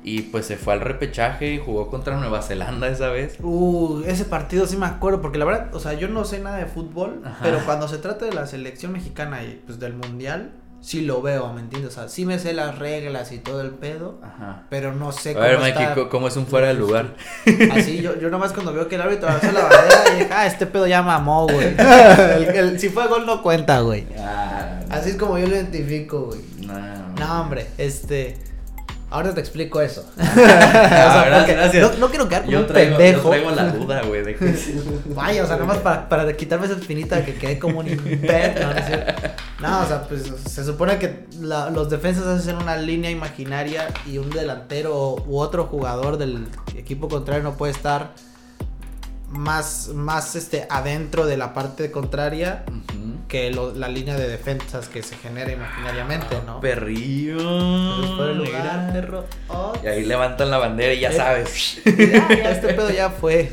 Speaker 2: y pues se fue al repechaje y jugó contra Nueva Zelanda esa vez.
Speaker 1: Uh, ese partido sí me acuerdo, porque la verdad, o sea, yo no sé nada de fútbol,
Speaker 2: Ajá.
Speaker 1: pero cuando se trata de la selección mexicana y pues del mundial, sí lo veo, ¿me entiendes? O sea, sí me sé las reglas y todo el pedo,
Speaker 2: Ajá.
Speaker 1: pero no sé
Speaker 2: A ver,
Speaker 1: cómo está-
Speaker 2: Mikey, ¿cómo es un fuera de lugar?
Speaker 1: Así, yo, yo nomás cuando veo que el árbitro hace la bandera, dije, ah, este pedo ya mamó, güey. El- el- si fue gol no cuenta, güey.
Speaker 2: Ah,
Speaker 1: Así es como yo lo identifico, güey.
Speaker 2: no,
Speaker 1: No, hombre, este... Ahora te explico eso. O
Speaker 2: Ah,
Speaker 1: sea,
Speaker 2: gracias, gracias.
Speaker 1: No, no quiero quedar como
Speaker 2: Yo
Speaker 1: un
Speaker 2: traigo, yo
Speaker 1: pendejo.
Speaker 2: traigo la duda, güey, de que
Speaker 1: Vaya, o sea, nomás para, para quitarme esa espinita que quedé como un imbécil. No, no, o sea, pues se supone que la- los defensas hacen una línea imaginaria y un delantero u otro jugador del equipo contrario no puede estar más, más este, adentro de la parte contraria
Speaker 2: Ujú.
Speaker 1: Que lo- la línea de defensas que se genera imaginariamente, ¿no?
Speaker 2: Perrillo.
Speaker 1: Por el lugar, perro. Oh,
Speaker 2: Y ahí levantan la bandera y ya
Speaker 1: Eh.
Speaker 2: sabes.
Speaker 1: ya, ya, este pedo ya fue.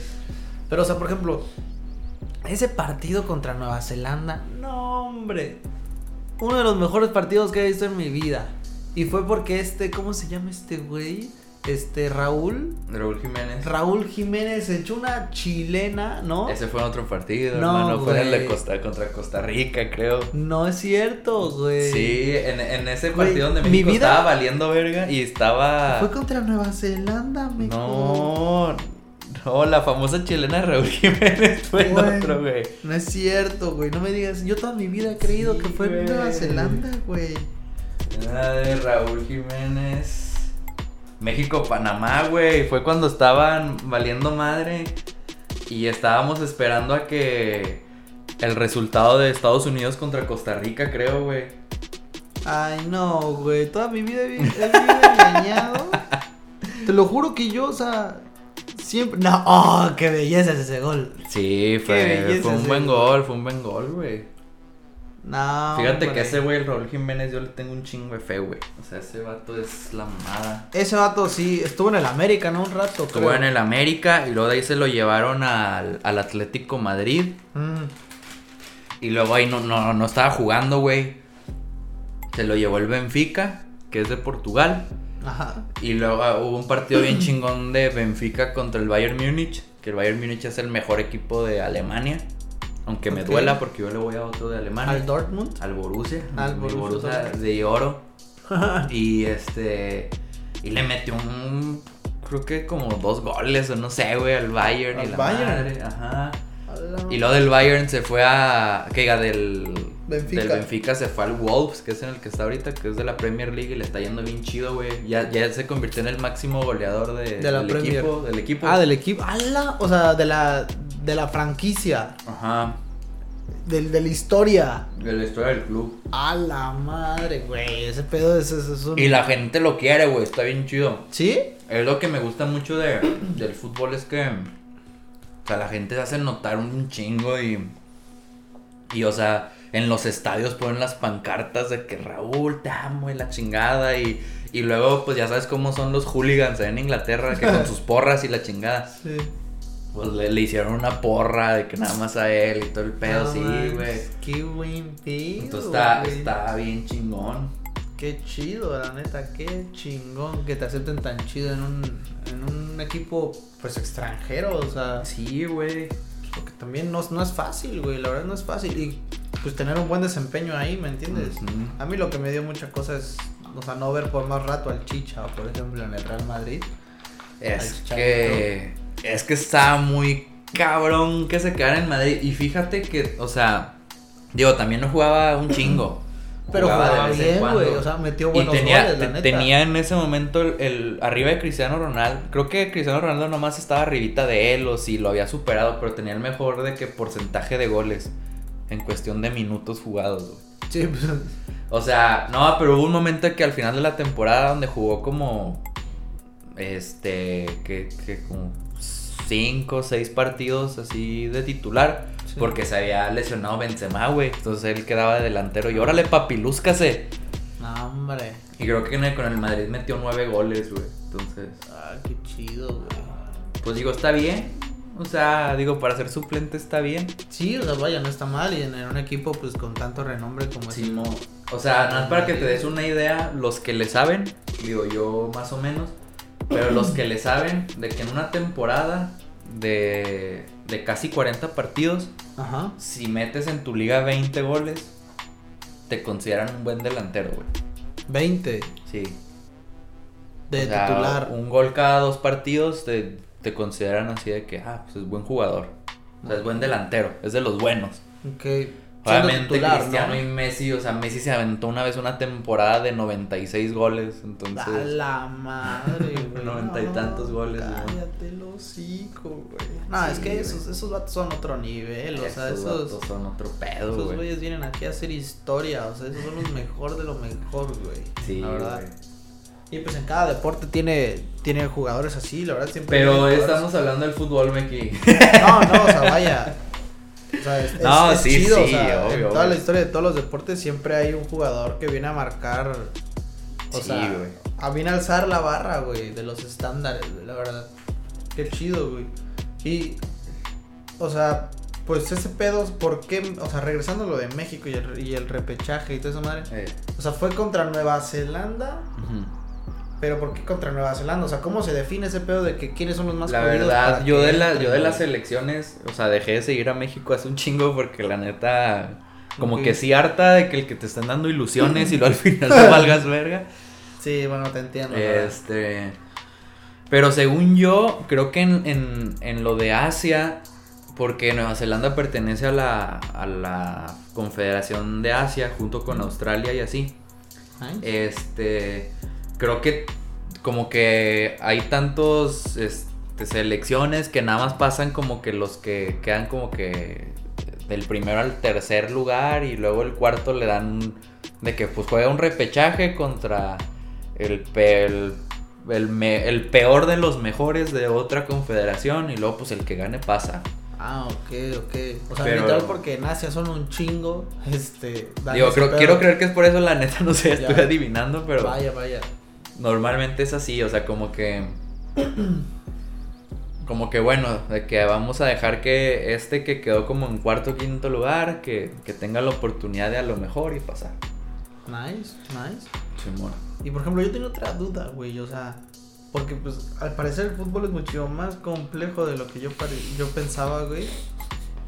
Speaker 1: Pero, o sea, por ejemplo, ese partido contra Nueva Zelanda, no, hombre. Uno de los mejores partidos que he visto en mi vida. Y fue porque este, ¿cómo se llama este güey? Este, Raúl.
Speaker 2: Raúl Jiménez.
Speaker 1: Raúl Jiménez echó una chilena, ¿no?
Speaker 2: Ese fue en otro partido,
Speaker 1: No,
Speaker 2: hermano. Fue en el de. Costa, contra Costa Rica, creo.
Speaker 1: No es cierto, güey.
Speaker 2: Sí, en, en ese
Speaker 1: Güey,
Speaker 2: partido donde
Speaker 1: mi
Speaker 2: México
Speaker 1: vida-
Speaker 2: estaba valiendo verga y estaba.
Speaker 1: Fue contra Nueva Zelanda, me
Speaker 2: No, no, la famosa chilena de Raúl Jiménez fue en
Speaker 1: Güey.
Speaker 2: otro, güey.
Speaker 1: No es cierto, güey. No me digas. Yo toda mi vida he creído
Speaker 2: Sí,
Speaker 1: que fue en Nueva. Zelanda, güey.
Speaker 2: Era de Raúl Jiménez. México-Panamá, güey. Fue cuando estaban valiendo madre. Y estábamos esperando a que. El resultado de Estados Unidos contra Costa Rica, creo, güey.
Speaker 1: Ay, no, güey. Toda mi vida he vi- he vivido engañado. Te lo juro que yo, o sea, siempre. No, oh, qué belleza es ese gol.
Speaker 2: Sí, fue, fue un buen
Speaker 1: gol.
Speaker 2: gol, fue un buen gol, güey.
Speaker 1: No.
Speaker 2: Fíjate
Speaker 1: hombre.
Speaker 2: que ese güey, el Raúl Jiménez, yo le tengo un chingo de fe, güey. O sea, ese vato es la mamada.
Speaker 1: Ese vato sí estuvo en el América, ¿no? Un rato,
Speaker 2: Estuvo
Speaker 1: creo.
Speaker 2: en el América y luego de ahí se lo llevaron al, al Atlético Madrid.
Speaker 1: Mm.
Speaker 2: Y luego ahí no, no, no estaba jugando, güey. Se lo llevó el Benfica, que es de Portugal.
Speaker 1: Ajá.
Speaker 2: Y luego ah, hubo un partido bien chingón de Benfica contra el Bayern Múnich. Que el Bayern Múnich es el mejor equipo de Alemania. Aunque me duela porque yo le voy a otro de Alemania.
Speaker 1: Al Dortmund.
Speaker 2: Al Borussia.
Speaker 1: Al Borussia
Speaker 2: Borussia de oro. Y este. Y le metió un. Creo que como dos goles o no sé, güey, al Bayern. y
Speaker 1: ¿Al
Speaker 2: la
Speaker 1: Bayern?
Speaker 2: madre, Ajá. Y luego del Bayern se fue a. Que diga, del.
Speaker 1: Benfica.
Speaker 2: Del Benfica se fue al Wolves, que es en el que está ahorita, que es de la Premier League y le está yendo bien chido, güey. Ya, ya se convirtió en el máximo goleador de,
Speaker 1: De la
Speaker 2: del, equipo, del equipo.
Speaker 1: Ah, del equipo. ¡Hala! O sea, de la, de la franquicia.
Speaker 2: Ajá.
Speaker 1: Del, de la historia.
Speaker 2: De la historia del club.
Speaker 1: A la madre, güey. Ese pedo es, es, es un.
Speaker 2: Y la gente lo quiere, güey. Está bien chido.
Speaker 1: ¿Sí?
Speaker 2: Es lo que me gusta mucho de, del fútbol es que. O sea, la gente se hace notar un chingo y. Y, o sea, en los estadios ponen las pancartas de que Raúl, te amo y la chingada. Y, y luego, pues ya sabes cómo son los hooligans en Inglaterra, que con sus porras y la chingada.
Speaker 1: Sí.
Speaker 2: Pues le, le hicieron una porra de que nada más a él y todo el pedo,
Speaker 1: No
Speaker 2: sí, güey.
Speaker 1: Qué buen pedo.
Speaker 2: Entonces está, está bien chingón.
Speaker 1: Qué chido, la neta, qué chingón que te acepten tan chido en un, en un equipo, pues extranjero, o sea,
Speaker 2: Sí, güey.
Speaker 1: porque también no, no es fácil, güey, la verdad no es fácil. Y pues tener un buen desempeño ahí, ¿me entiendes? A mí lo que me dio mucha cosa es, o sea, no ver por más rato al Chicha, o por ejemplo en el Real Madrid.
Speaker 2: Es que. Es que está muy cabrón que se quedara en Madrid. Y fíjate que, o sea. Digo, también no jugaba un chingo.
Speaker 1: Pero jugaba bien, güey, o sea, metió
Speaker 2: Y
Speaker 1: buenos
Speaker 2: tenía,
Speaker 1: goles, la neta.
Speaker 2: tenía en ese momento el, el- arriba de Cristiano Ronaldo. Creo que Cristiano Ronaldo nomás estaba arribita de él o si lo había superado, pero tenía el mejor de que porcentaje de goles en cuestión de minutos jugados, güey.
Speaker 1: Sí, pues,
Speaker 2: O sea, no, pero hubo un momento que al final de la temporada donde jugó como. Este. Que, que como. Cinco seis partidos así de titular.
Speaker 1: Sí.
Speaker 2: Porque se había lesionado Benzema, güey. Entonces él quedaba de delantero. Y órale, papi, lúzcase.
Speaker 1: no, hombre.
Speaker 2: Y creo que el- con el Madrid metió nueve goles, güey. Entonces,
Speaker 1: Ah, qué chido, güey.
Speaker 2: pues digo, está bien. O sea, digo, para ser suplente está bien.
Speaker 1: Sí, o sea, vaya, no está mal. Y en, un equipo, pues, con tanto renombre como
Speaker 2: Sí,
Speaker 1: es.
Speaker 2: O sea, nada más para que te des una idea, los que le saben, digo yo más o menos, pero los que le saben de que en una temporada de, de casi 40 partidos,
Speaker 1: Ajá.
Speaker 2: si metes en tu liga 20 goles, te consideran un buen delantero, güey.
Speaker 1: 20
Speaker 2: Sí.
Speaker 1: de
Speaker 2: O sea,
Speaker 1: titular.
Speaker 2: Un gol cada dos partidos te, te consideran así de que, ah, pues es buen jugador. O sea, es buen delantero, es de los buenos.
Speaker 1: Ok.
Speaker 2: Obviamente
Speaker 1: titular,
Speaker 2: Cristiano
Speaker 1: ¿no?
Speaker 2: y Messi, o sea, Messi se aventó una vez una temporada de 96 goles,
Speaker 1: A
Speaker 2: entonces...
Speaker 1: la madre, güey.
Speaker 2: Noventa y tantos goles.
Speaker 1: Cállate el hocico, güey. No, es
Speaker 2: Sí,
Speaker 1: que
Speaker 2: güey.
Speaker 1: esos, esos vatos son otro nivel. O sea,
Speaker 2: esos
Speaker 1: esos.
Speaker 2: vatos son otro pedo,
Speaker 1: Esos
Speaker 2: güey.
Speaker 1: güeyes vienen aquí a hacer historia. O sea, esos son los mejor de lo mejor, güey.
Speaker 2: Sí,
Speaker 1: la verdad.
Speaker 2: güey.
Speaker 1: Y pues en cada deporte tiene, tiene jugadores así, la verdad siempre.
Speaker 2: Pero estamos hablando del fútbol, Meki.
Speaker 1: No, no, o sea, vaya. O sea, es,
Speaker 2: No,
Speaker 1: es- es
Speaker 2: sí,
Speaker 1: chido,
Speaker 2: sí,
Speaker 1: o sea,
Speaker 2: obvio,
Speaker 1: en toda
Speaker 2: obvio.
Speaker 1: la historia de todos los deportes siempre hay un jugador que viene a marcar, o
Speaker 2: Sí,
Speaker 1: sea,
Speaker 2: güey.
Speaker 1: a viene a alzar la barra, güey, de los estándares, güey, la verdad. Qué chido, güey. Y, o sea, pues ese pedo, ¿por qué? O sea, regresando a lo de México y el, y el repechaje y toda esa madre.
Speaker 2: Eh,
Speaker 1: O sea, fue contra Nueva Zelanda,
Speaker 2: ujú.
Speaker 1: Pero ¿por qué contra Nueva Zelanda? O sea, ¿cómo se define ese pedo de que quiénes son los más
Speaker 2: La verdad, yo de, la, yo de las elecciones, o sea, dejé de seguir a México hace un chingo porque la neta, como que sí harta de que el que te estén dando ilusiones y lo al final te valgas verga.
Speaker 1: Sí, bueno, te entiendo. verdad.
Speaker 2: Este. Pero según yo, creo que en, en, en lo de Asia, porque Nueva Zelanda pertenece a la, a la Confederación de Asia junto con Australia y así.
Speaker 1: Nice.
Speaker 2: Este. Creo que como que hay tantos este, selecciones que nada más pasan como que los que quedan como que del primero al tercer lugar y luego el cuarto le dan de que pues juega un repechaje contra el, el, el me- el peor de los mejores de otra confederación y luego pues el que gane pasa.
Speaker 1: Ah, ok, ok. O sea,
Speaker 2: Pero-
Speaker 1: literal porque en Asia son un chingo. Este.
Speaker 2: Digo, creo, quiero creer que es por eso la neta, no sé,
Speaker 1: Ya.
Speaker 2: estoy adivinando, pero
Speaker 1: Vaya, vaya.
Speaker 2: Normalmente es así, o sea, como que... Como que bueno, de que vamos a dejar que este que quedó como en cuarto o quinto lugar, que, que tenga la oportunidad de a lo mejor y pasar.
Speaker 1: Nice, nice.
Speaker 2: Simón.
Speaker 1: Y por ejemplo, yo tengo otra duda, güey. O sea, porque pues al parecer el fútbol es mucho más complejo de lo que yo, yo pensaba, güey.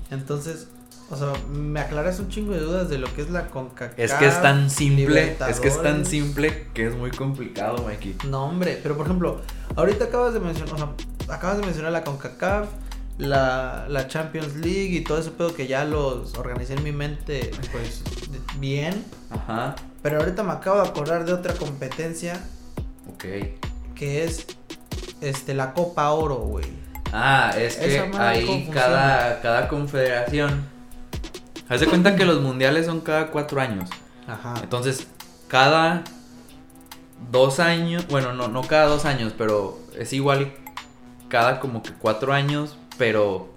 Speaker 1: Entonces, o sea, me aclaras un chingo de dudas de lo que es la CONCACAF.
Speaker 2: Es que es tan simple, es que es tan simple que es muy complicado, Mikey.
Speaker 1: No, hombre, pero por ejemplo, ahorita acabas de mencionar, o sea, acabas de mencionar la CONCACAF, la, la Champions League y todo ese pedo que ya los organicé en mi mente, pues, bien.
Speaker 2: Ajá.
Speaker 1: Pero ahorita me acabo de acordar de otra competencia
Speaker 2: Ok.
Speaker 1: que es este la Copa Oro, güey.
Speaker 2: Ah, es que
Speaker 1: Esa madre, ¿cómo
Speaker 2: ahí cada, cada confederación. Haz de cuenta que los mundiales son cada cuatro años.
Speaker 1: Ajá.
Speaker 2: Entonces, cada dos años, bueno, no, no cada dos años, pero es igual cada como que cuatro años, pero.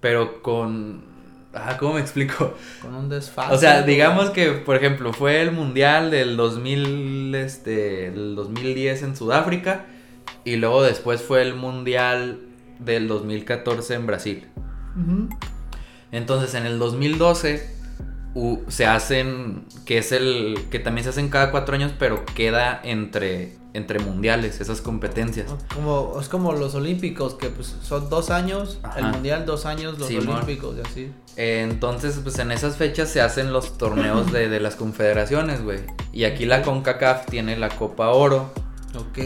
Speaker 2: Pero con. Ah, ¿cómo me explico?
Speaker 1: Con un desfase.
Speaker 2: O sea, digamos que, por ejemplo, fue el mundial del 2000, este, el 2010 en Sudáfrica y luego después fue el mundial del 2014 en Brasil. Entonces, en el 2012 u- se hacen, que es el, que también se hacen cada cuatro años, pero queda entre, entre mundiales, esas competencias.
Speaker 1: Como, es como los olímpicos, que pues son dos años, el mundial dos años, los olímpicos y así.
Speaker 2: Eh, Entonces, pues en esas fechas se hacen los torneos de, de las confederaciones, güey. Y aquí la CONCACAF tiene la Copa Oro.
Speaker 1: Ok,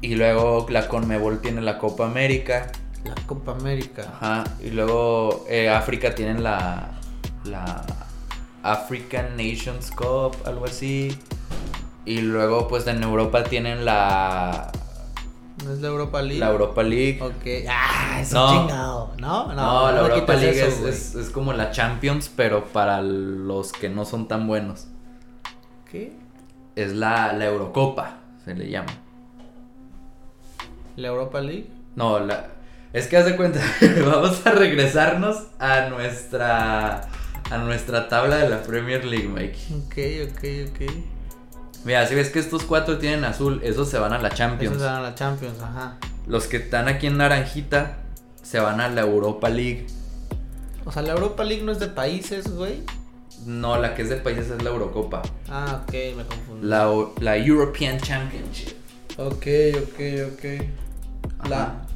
Speaker 2: Y luego la CONMEBOL tiene la Copa América.
Speaker 1: La Copa América.
Speaker 2: Ajá. Y luego eh, África tienen la. La. African Nations Cup, algo así. Y luego, pues en Europa tienen la.
Speaker 1: ¿No es la Europa League?
Speaker 2: La Europa League.
Speaker 1: Ok. Ah, es
Speaker 2: No.
Speaker 1: chingado. ¿No?
Speaker 2: No, la
Speaker 1: me
Speaker 2: Europa League
Speaker 1: eso,
Speaker 2: es, es- es como la Champions, pero para los que no son tan buenos.
Speaker 1: ¿Qué?
Speaker 2: Es la, la Eurocopa, se le llama.
Speaker 1: ¿La Europa League?
Speaker 2: No, la. Es que haz de cuenta, vamos a regresarnos a nuestra. A nuestra tabla de la Premier League, Mike.
Speaker 1: Ok, ok, ok.
Speaker 2: Mira, si ves que estos cuatro tienen azul, esos se van a la Champions.
Speaker 1: Esos eran la Champions, ajá.
Speaker 2: Los que están aquí en naranjita se van a la Europa League.
Speaker 1: O sea, la Europa League no es de países, güey.
Speaker 2: No, la que es de países es la Eurocopa.
Speaker 1: Ah, ok, me confundí.
Speaker 2: La, la European Championship.
Speaker 1: Ok, ok, ok.
Speaker 2: Ajá.
Speaker 1: la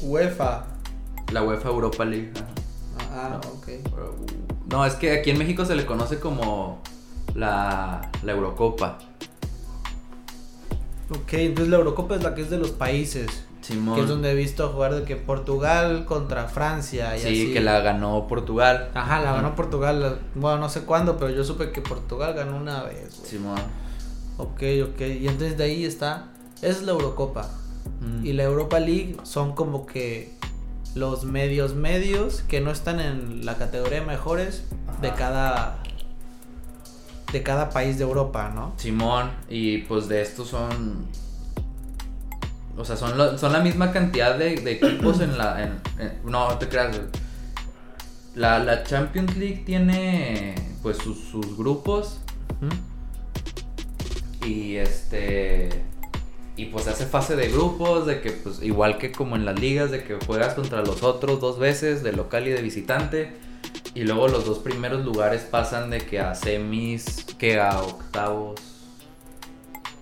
Speaker 1: UEFA.
Speaker 2: La UEFA Europa League. ajá.
Speaker 1: Ah,
Speaker 2: No.
Speaker 1: ok.
Speaker 2: No, es que aquí en México se le conoce como la, la Eurocopa.
Speaker 1: Ok, entonces la Eurocopa es la que es de los países.
Speaker 2: Simón.
Speaker 1: Que es donde he visto jugar de que Portugal contra Francia y
Speaker 2: sí,
Speaker 1: así.
Speaker 2: que la ganó Portugal.
Speaker 1: Ajá, la ganó. Portugal. la- Bueno, no sé cuándo, pero yo supe que Portugal ganó una vez. güey.
Speaker 2: Simón.
Speaker 1: Ok, ok. Y entonces de ahí está. Esa es la Eurocopa.
Speaker 2: Mm.
Speaker 1: Y la Europa League son como que los medios medios que no están en la categoría de mejores de cada de cada país de Europa, ¿no?
Speaker 2: Simón, y pues de estos son. O sea, son, lo- son la misma cantidad de, de equipos en la. en- en- no, no te creas. La, la Champions League tiene pues sus, sus grupos y este. Y pues hace fase de grupos, de que pues igual que como en las ligas, de que juegas contra los otros dos veces, de local y de visitante. Y luego los dos primeros lugares pasan de que a semis, que a octavos.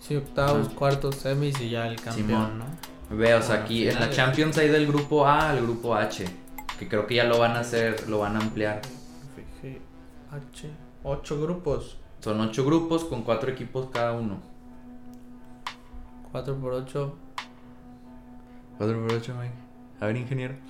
Speaker 1: Sí, octavos,
Speaker 2: Ajá.
Speaker 1: cuartos, semis y ya el campeón,
Speaker 2: Simón.
Speaker 1: ¿no?
Speaker 2: Ve, o sea,
Speaker 1: Bueno,
Speaker 2: aquí en la. Champions hay del grupo A al grupo H. Que creo que ya lo van a hacer, lo van a ampliar.
Speaker 1: H, ocho grupos,
Speaker 2: Son ocho grupos con cuatro equipos cada uno.
Speaker 1: 4 por 8.
Speaker 2: Cuatro por ocho, Mike. A ver, ingeniero.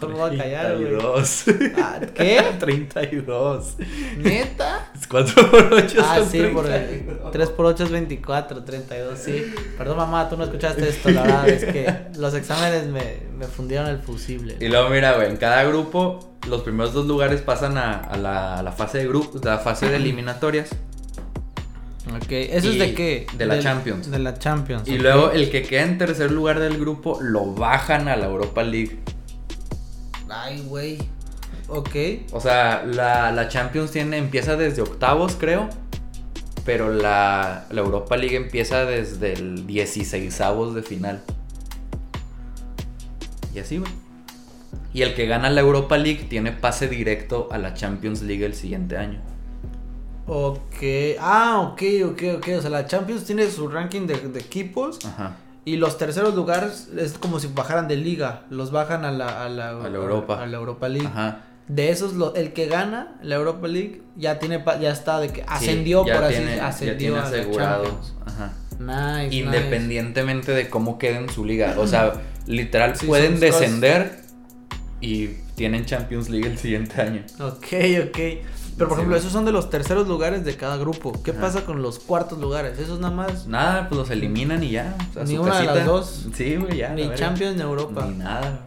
Speaker 1: Me voy a callar, güey.
Speaker 2: 32.
Speaker 1: Ah, ¿Qué?
Speaker 2: 32.
Speaker 1: ¿Neta?
Speaker 2: Es 4 por 8
Speaker 1: Ah,
Speaker 2: son
Speaker 1: sí, por
Speaker 2: 32.
Speaker 1: 3 por 8 es 24, 32, sí. Perdón, mamá, tú no escuchaste esto, la verdad es que los exámenes me, me fundieron el fusible.
Speaker 2: Y luego mira, güey, en cada grupo los primeros dos lugares pasan a, a la, a la fase de grupos, la fase de eliminatorias.
Speaker 1: Ok, ¿eso es de qué?
Speaker 2: de la
Speaker 1: Del-
Speaker 2: Champions.
Speaker 1: De la Champions.
Speaker 2: Y
Speaker 1: ok.
Speaker 2: luego el que queda en tercer lugar del grupo lo bajan a la Europa League.
Speaker 1: Ay, güey. Ok.
Speaker 2: O sea, la, la Champions tiene, empieza desde octavos, creo. Pero la, la Europa League empieza desde el 16 de final. Y así, güey. Y el que gana la Europa League tiene pase directo a la Champions League el siguiente año.
Speaker 1: Ok. Ah, ok, ok, ok. O sea, la Champions tiene su ranking de, de equipos.
Speaker 2: Ajá.
Speaker 1: Y los terceros lugares es como si bajaran de liga. Los bajan a la, a la,
Speaker 2: A la Europa.
Speaker 1: A la Europa League.
Speaker 2: Ajá.
Speaker 1: De esos, lo- el que gana la Europa League ya tiene ya está de que ascendió
Speaker 2: Sí, ya
Speaker 1: por así
Speaker 2: tiene- ya
Speaker 1: ascendió
Speaker 2: tiene
Speaker 1: a la
Speaker 2: asegurado.
Speaker 1: Champions.
Speaker 2: Ajá.
Speaker 1: Nice, nice.
Speaker 2: Independientemente de cómo quede en su liga. O sea, literal
Speaker 1: Sí,
Speaker 2: pueden
Speaker 1: son cosas-
Speaker 2: descender y tienen Champions League el siguiente año.
Speaker 1: Ok, ok. Pero por ejemplo, esos son de los terceros lugares de cada grupo. ¿Qué pasa con los cuartos lugares? Esos nada más.
Speaker 2: Nada, pues los eliminan y ya.
Speaker 1: ni una de las dos.
Speaker 2: Sí, güey, ya.
Speaker 1: Ni Champions ni Europa.
Speaker 2: Ni nada.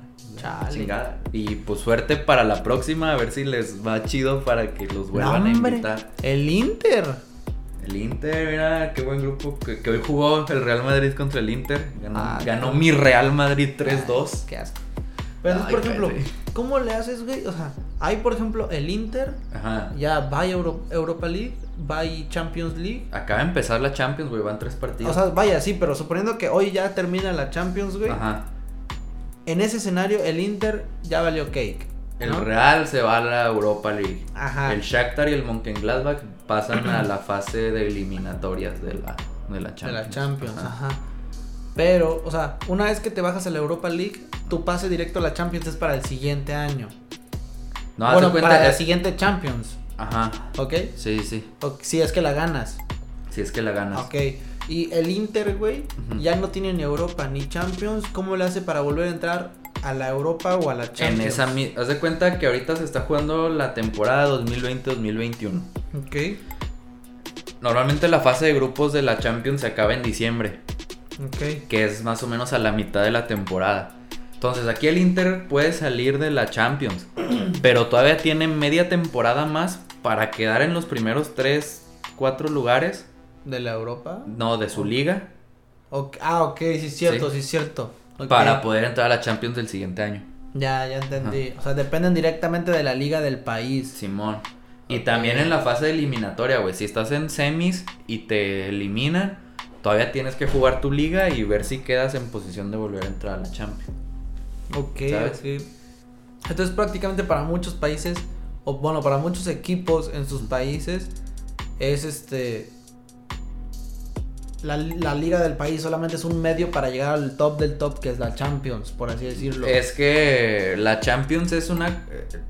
Speaker 2: Chingada. Y pues suerte para la próxima, a ver si les va chido para que los vuelvan a invitar.
Speaker 1: El Inter.
Speaker 2: El Inter, mira, qué buen grupo. Que, hoy jugó el Real Madrid contra el Inter. Ganó, ah, mi Real Madrid 3-2.
Speaker 1: Qué asco. Pero, por ejemplo, ¿cómo le haces, güey? O sea, hay, por ejemplo, el Inter. Ajá. Ya va Europa League, va Champions League.
Speaker 2: Acaba de empezar la Champions, güey, van tres partidos.
Speaker 1: O sea, vaya, sí, pero suponiendo que hoy ya termina la Champions, güey. Ajá. En ese escenario, el Inter ya valió cake.
Speaker 2: El Real se va a la Europa League. Ajá. El Shakhtar y el Mönchengladbach pasan a la fase de eliminatorias de la, de la Champions.
Speaker 1: De la Champions, ajá. Pero, o sea, una vez que te bajas a la Europa League, tu pase directo a la Champions es para el siguiente año. No, bueno, para la siguiente Champions.
Speaker 2: Ajá.
Speaker 1: ¿Ok?
Speaker 2: Sí, sí.
Speaker 1: si es que la ganas.
Speaker 2: Si es que la ganas.
Speaker 1: Ok. Y el Inter, güey, ya no tiene ni Europa ni Champions. ¿Cómo le hace para volver a entrar a la Europa o a la Champions?
Speaker 2: En esa haz de cuenta que ahorita se está jugando la temporada 2020-2021.
Speaker 1: Ok.
Speaker 2: Normalmente la fase de grupos de la Champions se acaba en diciembre. Que es más o menos a la mitad de la temporada. Entonces aquí el Inter puede salir de la Champions. pero todavía tiene media temporada más para quedar en los primeros 3, 4 lugares.
Speaker 1: ¿De la Europa?
Speaker 2: No, de su liga.
Speaker 1: ah, ok, sí es cierto, sí, es cierto.
Speaker 2: Para poder entrar a la Champions del siguiente año.
Speaker 1: Ya, ya entendí. O sea, dependen directamente de la liga del país.
Speaker 2: Simón. Y también en la fase eliminatoria, güey. Si estás en semis y te eliminan, todavía tienes que jugar tu liga y ver si quedas en posición de volver a entrar a la Champions.
Speaker 1: Ok, ¿sabes? Entonces prácticamente para muchos países, o bueno, para muchos equipos en sus países, es este la, liga del país solamente es un medio para llegar al top del top, que es la Champions, por así decirlo.
Speaker 2: Es que la Champions es una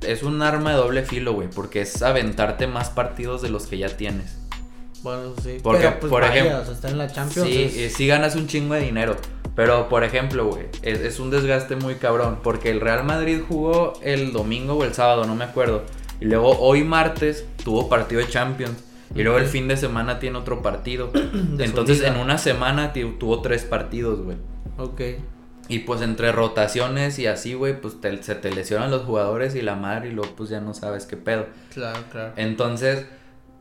Speaker 2: es un arma de doble filo, güey, porque es aventarte más partidos de los que ya tienes.
Speaker 1: Bueno, sí.
Speaker 2: Porque, pues, por ejemplo,
Speaker 1: en la Champions.
Speaker 2: Sí, sí ganas un chingo de dinero. Pero, por ejemplo, güey, es, es, un desgaste muy cabrón. Porque el Real Madrid jugó el domingo o el sábado, no me acuerdo. Y luego hoy martes tuvo partido de Champions. Y luego el fin de semana tiene otro partido. Entonces en una semana tuvo tres partidos, güey.
Speaker 1: Ok.
Speaker 2: Y pues entre rotaciones y así, güey, pues se te lesionan los jugadores y la madre y luego pues ya no sabes qué pedo.
Speaker 1: Claro, claro.
Speaker 2: Entonces,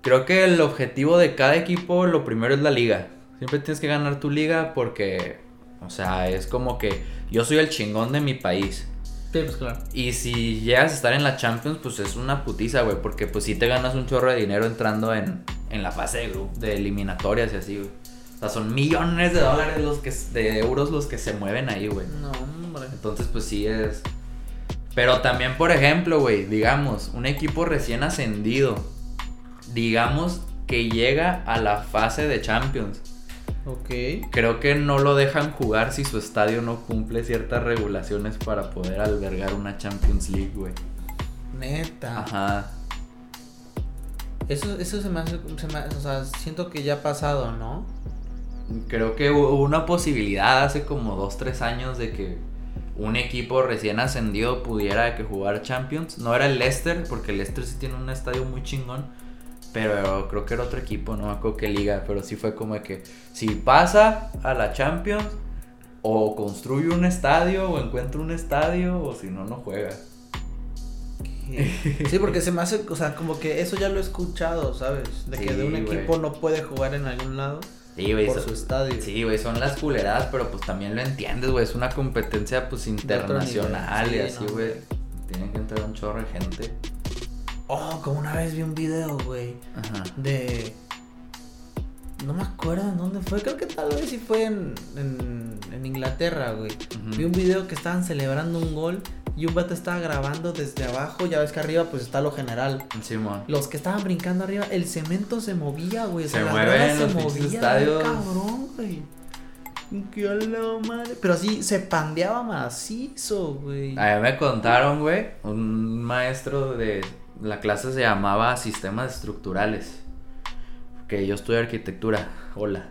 Speaker 2: creo que el objetivo de cada equipo, lo primero es la liga. Siempre tienes que ganar tu liga porque, o sea, es como que yo soy el chingón de mi país.
Speaker 1: Pues,
Speaker 2: y si llegas a estar en la Champions, pues es una putiza, güey. Porque pues si te ganas un chorro de dinero entrando en, en la fase de, de eliminatorias y así, güey. O sea, son millones de dólares los que de euros los que se mueven ahí, güey.
Speaker 1: No, hombre.
Speaker 2: Entonces, pues sí es. Pero también, por ejemplo, güey, digamos, un equipo recién ascendido. Digamos que llega a la fase de Champions
Speaker 1: Ok.
Speaker 2: Creo que no lo dejan jugar si su estadio no cumple ciertas regulaciones para poder albergar una Champions League, güey.
Speaker 1: Neta.
Speaker 2: Ajá.
Speaker 1: Eso, eso se, me hace, se me O sea, siento que ya ha pasado, ¿no?
Speaker 2: Creo que hubo una posibilidad hace como 2, 3 años de que un equipo recién ascendido pudiera que jugar Champions. No era el Leicester, porque el Leicester sí tiene un estadio muy chingón pero creo que era otro equipo, no me acuerdo qué liga, pero sí fue como que si pasa a la Champions, o construye un estadio, o encuentra un estadio, o si no, no juega.
Speaker 1: Sí, porque se me hace, o sea, como que eso ya lo he escuchado, ¿sabes? De que de un equipo no puede jugar en algún lado.
Speaker 2: Sí, güey.
Speaker 1: Por su estadio.
Speaker 2: Sí, güey, son las culeradas, pero pues también lo entiendes, güey. Es una competencia, pues, internacional y así, güey. Tienen que entrar un chorro de gente.
Speaker 1: Oh, como una vez vi un video, güey. De. No me acuerdo en dónde fue. Creo que tal vez sí fue en, en, Inglaterra, güey. Vi un video que estaban celebrando un gol y un vato estaba grabando desde abajo. Ya ves que arriba pues está lo general.
Speaker 2: Sí,
Speaker 1: Los que estaban brincando arriba, el cemento se movía, güey.
Speaker 2: Se, mueve se movía. Estadios.
Speaker 1: Cabrón, güey. Qué la madre. Pero sí, se pandeaba macizo, güey.
Speaker 2: A mí me contaron, güey, un maestro de la clase se llamaba Sistemas Estructurales. Que yo estudio arquitectura. Hola.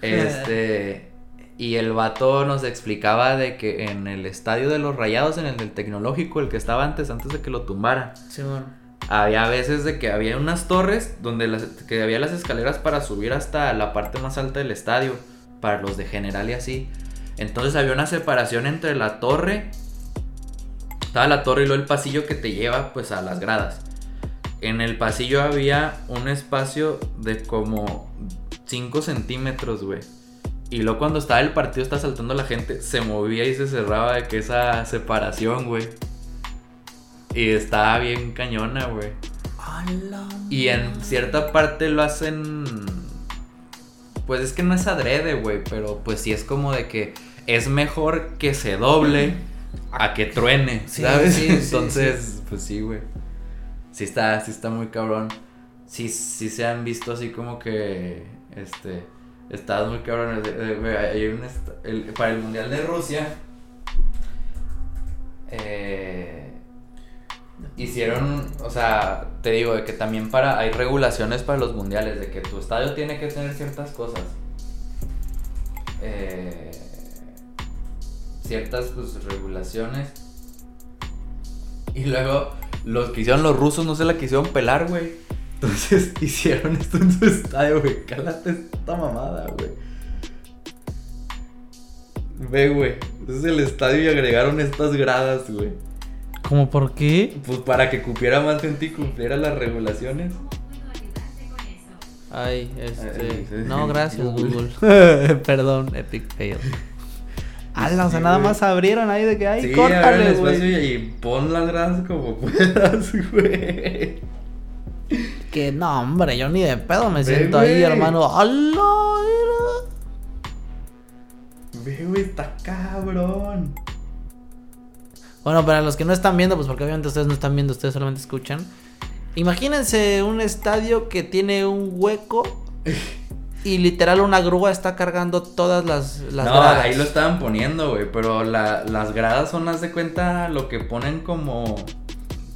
Speaker 2: Este. Y el vato nos explicaba de que en el estadio de los Rayados, en el del tecnológico, el que estaba antes, antes de que lo tumbara,
Speaker 1: Sí, bueno.
Speaker 2: había veces de que había unas torres donde las, que había las escaleras para subir hasta la parte más alta del estadio, para los de general y así. Entonces había una separación entre la torre, estaba la torre y luego el pasillo que te lleva pues a las gradas. En el pasillo había un espacio de como 5 centímetros, güey. Y luego cuando estaba el partido, estaba saltando la gente, se movía y se cerraba de que esa separación, güey. Y estaba bien cañona, güey. Y en cierta parte lo hacen. Pues es que no es adrede, güey. Pero pues sí es como de que es mejor que se doble a que truene,
Speaker 1: Sí,
Speaker 2: ¿sabes?
Speaker 1: sí, sí,
Speaker 2: Entonces, pues sí, güey. Sí está, sí está muy cabrón. Sí, sí se han visto así como que. Este. Estados muy de- de- güey, hay un el- para el Mundial de Rusia. Eh, hicieron, o sea, te digo, de que también para, hay regulaciones para los mundiales, de que tu estadio tiene que tener ciertas cosas. Eh, ciertas pues regulaciones. Y luego los que hicieron los rusos no se la quisieron pelar, güey. Entonces hicieron esto en su estadio, güey. Cálate esta mamada, güey. Ve, güey. Entonces el estadio y agregaron estas gradas, güey.
Speaker 1: ¿Cómo por qué?
Speaker 2: Pues para que cupiera más gente y cumpliera las regulaciones.
Speaker 1: Ay,
Speaker 2: Ay,
Speaker 1: este.
Speaker 2: sí.
Speaker 1: No, gracias,
Speaker 2: Google.
Speaker 1: Google. Perdón, Epic Fail. Ala, o sea, nada más abrieron ahí de que, ay,
Speaker 2: sí,
Speaker 1: córtale,
Speaker 2: agarra el espacio
Speaker 1: güey.
Speaker 2: y, pon las gradas como puedas, güey.
Speaker 1: Que no, hombre, yo ni de pedo me siento ahí, hermano. ¡Hala! mira!
Speaker 2: Ve, güey, está cabrón.
Speaker 1: Bueno, para los que no están viendo, pues porque obviamente ustedes no están viendo, ustedes solamente escuchan. Imagínense un estadio que tiene un hueco y literal una grúa está cargando todas las, las
Speaker 2: no,
Speaker 1: gradas.
Speaker 2: ahí lo estaban poniendo, güey. Pero la- las gradas son, haz de cuenta, lo que ponen como.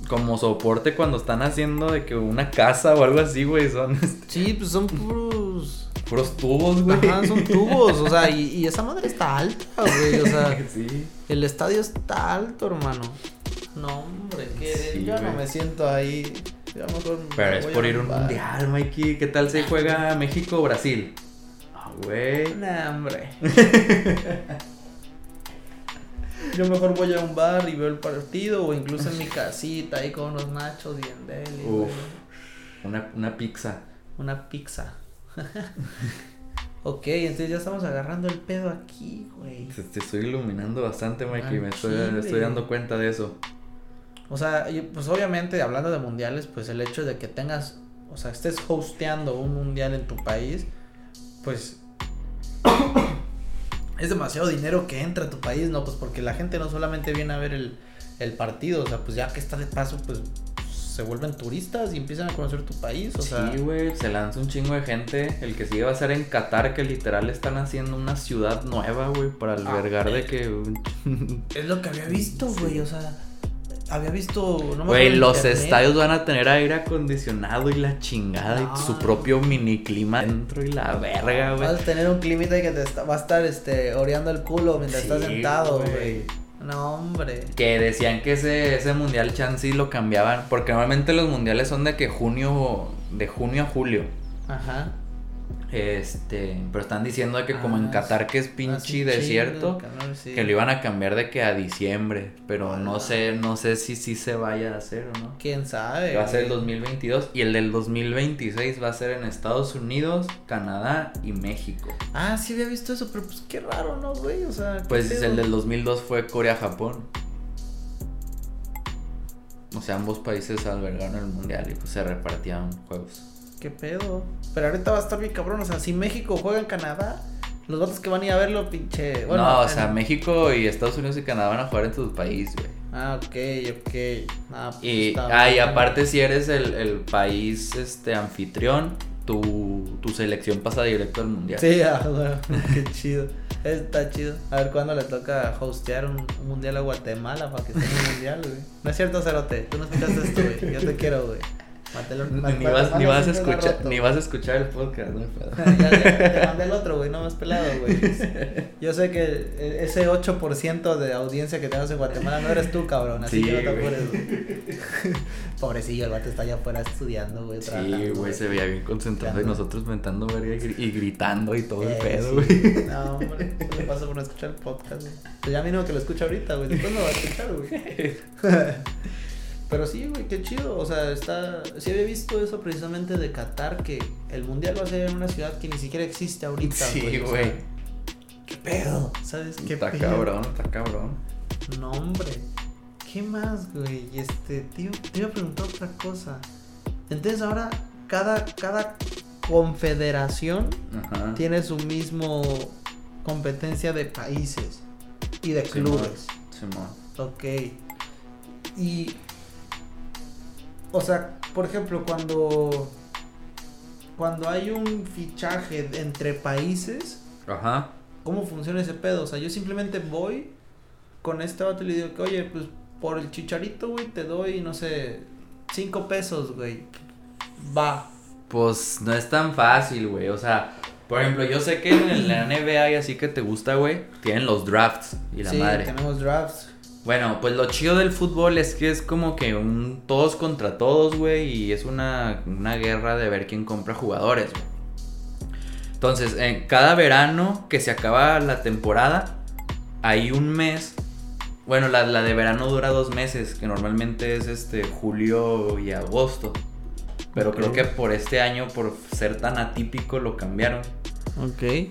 Speaker 2: Como soporte cuando están haciendo de que una casa o algo así, güey. Son
Speaker 1: Sí, pues son puros.
Speaker 2: puros tubos, güey.
Speaker 1: Ajá, son tubos, o sea, y, y esa madre está alta, güey, o sea,
Speaker 2: sí.
Speaker 1: el estadio está alto, hermano. No, hombre, que
Speaker 2: Sí,
Speaker 1: yo no me siento ahí.
Speaker 2: Pero es por ir a un mundial, Mikey. ¿Qué tal se juega México o Brasil? Ah, güey.
Speaker 1: Nah, hombre. Yo mejor voy a un bar y veo el partido o incluso en mi casita ahí con unos nachos y en deli.
Speaker 2: Uf. Una, una pizza.
Speaker 1: Una pizza. ok, entonces ya estamos agarrando el pedo aquí, güey.
Speaker 2: Te, te estoy iluminando bastante, Mikey. Me estoy, dando cuenta de eso.
Speaker 1: O sea, y, pues obviamente hablando de mundiales, pues el hecho de que tengas, o sea, estés hosteando un mundial en tu país, pues es demasiado dinero que entra a tu país, ¿no? Pues porque la gente no solamente viene a ver el, el partido, o sea, pues ya que está de paso, pues se vuelven turistas y empiezan a conocer tu país, o sea,
Speaker 2: sí, güey, se lanza un chingo de gente. El que sigue va a ser en Qatar, que literal están haciendo una ciudad nueva, güey, para albergar de que.
Speaker 1: es lo que había visto, güey, o sea, había visto, no
Speaker 2: Güey, los
Speaker 1: internet.
Speaker 2: estadios van a tener aire acondicionado y la chingada
Speaker 1: No.
Speaker 2: y su propio mini clima dentro y la verga, güey.
Speaker 1: Vas a tener un climita que te está- va a estar este, oreando el culo mientras
Speaker 2: Sí,
Speaker 1: estás sentado,
Speaker 2: güey.
Speaker 1: No, hombre.
Speaker 2: Que decían que ese, ese mundial chance lo cambiaban. Porque normalmente los mundiales son de que junio. De junio a julio.
Speaker 1: Ajá.
Speaker 2: Este. Pero están diciendo que como en
Speaker 1: Ah,
Speaker 2: Qatar que es pinche
Speaker 1: chido,
Speaker 2: desierto.
Speaker 1: sí.
Speaker 2: Que lo iban a cambiar de que a diciembre. Pero no sé, no sé si sí se vaya a hacer o no.
Speaker 1: ¿Quién sabe?
Speaker 2: Va a ser el
Speaker 1: güey?
Speaker 2: 2022 y el del 2026 va a ser en Estados Unidos, Canadá y México.
Speaker 1: Ah, sí había visto eso, pero pues qué raro, ¿no, güey? O sea, ¿qué
Speaker 2: Pues
Speaker 1: pedo?
Speaker 2: el del 2002 fue Corea-Japón. O sea, ambos países albergaron el mundial y pues se repartían juegos.
Speaker 1: ¿Qué pedo? Pero ahorita va a estar bien cabrón, o sea, si México juega en Canadá, los vatos que van a ir a verlo, pinche... Bueno,
Speaker 2: no, o
Speaker 1: en-
Speaker 2: sea, México y Estados Unidos y Canadá van a jugar en su país, güey.
Speaker 1: Ah, ok, ok. Ah, pues
Speaker 2: Y, ah, y aparte si eres el, el país este anfitrión, tu, tu selección pasa directo al mundial.
Speaker 1: Sí, ah, qué chido. Está chido. A ver cuándo le toca hostear un, un mundial a Guatemala para que esté en un mundial, güey. No es cierto, Cerote. Tú no escuchaste esto, güey. Yo te quiero, güey.
Speaker 2: Ni,
Speaker 1: Mat-
Speaker 2: ni vas, ni, vas a
Speaker 1: lo
Speaker 2: escuchar,
Speaker 1: roto.
Speaker 2: ni vas a escuchar el podcast, ¿no?
Speaker 1: ya, ya, te mandé el otro, güey, no más pelado, güey. Yo sé que ese 8% de audiencia que tenemos en Guatemala no eres tú, cabrón. Así
Speaker 2: Sí,
Speaker 1: que no te apures, güey. Pobrecillo, el vato está allá afuera estudiando, güey.
Speaker 2: Sí, güey, se veía bien concentrado y nosotros mentando verga y, gri- y gritando y todo el
Speaker 1: Eh,
Speaker 2: pedo,
Speaker 1: sí.
Speaker 2: güey.
Speaker 1: No, hombre, ¿qué le pasa por no escuchar el podcast, güey? Pues ya mínimo que lo escucha ahorita, güey. Después no va a escuchar, güey. Pero sí, güey, qué chido. O sea, está. Sí había visto eso precisamente de Qatar, que el mundial va a ser en una ciudad que ni siquiera existe ahorita,
Speaker 2: Sí,
Speaker 1: güey. o sea,
Speaker 2: güey.
Speaker 1: ¿Qué pedo? ¿Sabes qué
Speaker 2: Está
Speaker 1: pedo?
Speaker 2: cabrón, está cabrón.
Speaker 1: No, hombre. ¿Qué más, güey? Y Este, tío, te iba a preguntar otra cosa. Entonces ahora cada, cada confederación
Speaker 2: Ajá.
Speaker 1: tiene su mismo competencia de países y de
Speaker 2: Simón,
Speaker 1: clubes.
Speaker 2: Simón.
Speaker 1: Ok. Y. O sea, por ejemplo, cuando. Cuando hay un fichaje entre países,
Speaker 2: Ajá.
Speaker 1: ¿cómo funciona ese pedo? O sea, yo simplemente voy con este vato y le digo que, oye, pues por el chicharito, güey, te doy, no sé, cinco pesos, güey. Va.
Speaker 2: Pues no es tan fácil, güey. O sea, por ejemplo, yo sé que en la NBA y así que te gusta, güey, tienen los drafts y la
Speaker 1: sí,
Speaker 2: madre.
Speaker 1: tenemos drafts.
Speaker 2: Bueno, pues lo chido del fútbol es que es como que un todos contra todos, güey, y es una, una guerra de ver quién compra jugadores, güey. Entonces, en cada verano que se acaba la temporada, hay un mes. Bueno, la, la de verano dura dos meses, que normalmente es este julio y agosto. Pero creo que por este año, por ser tan atípico, lo cambiaron.
Speaker 1: Ok.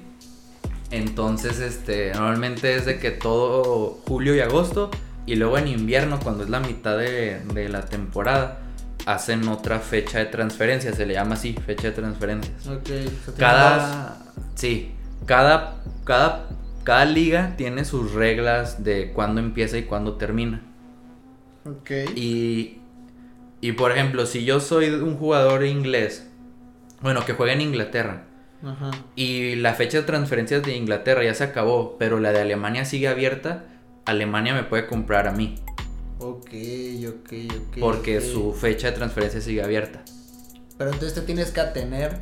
Speaker 2: Entonces, este, normalmente es de que todo julio y agosto, y luego en invierno, cuando es la mitad de, de la temporada, hacen otra fecha de transferencia, se le llama así, fecha de transferencias.
Speaker 1: Ok. o sea, tiene dos.
Speaker 2: Cada, sí, cada, cada, cada liga tiene sus reglas de cuándo empieza y cuándo termina.
Speaker 1: Ok.
Speaker 2: Y, y por ejemplo, si yo soy un jugador inglés, bueno, que juega en Inglaterra,
Speaker 1: Ajá.
Speaker 2: y la fecha de transferencias de Inglaterra ya se acabó, pero la de Alemania sigue abierta. Alemania me puede comprar a mí,
Speaker 1: Ok, ok, ok.
Speaker 2: porque su fecha de transferencia sigue abierta.
Speaker 1: Pero entonces te tienes que atener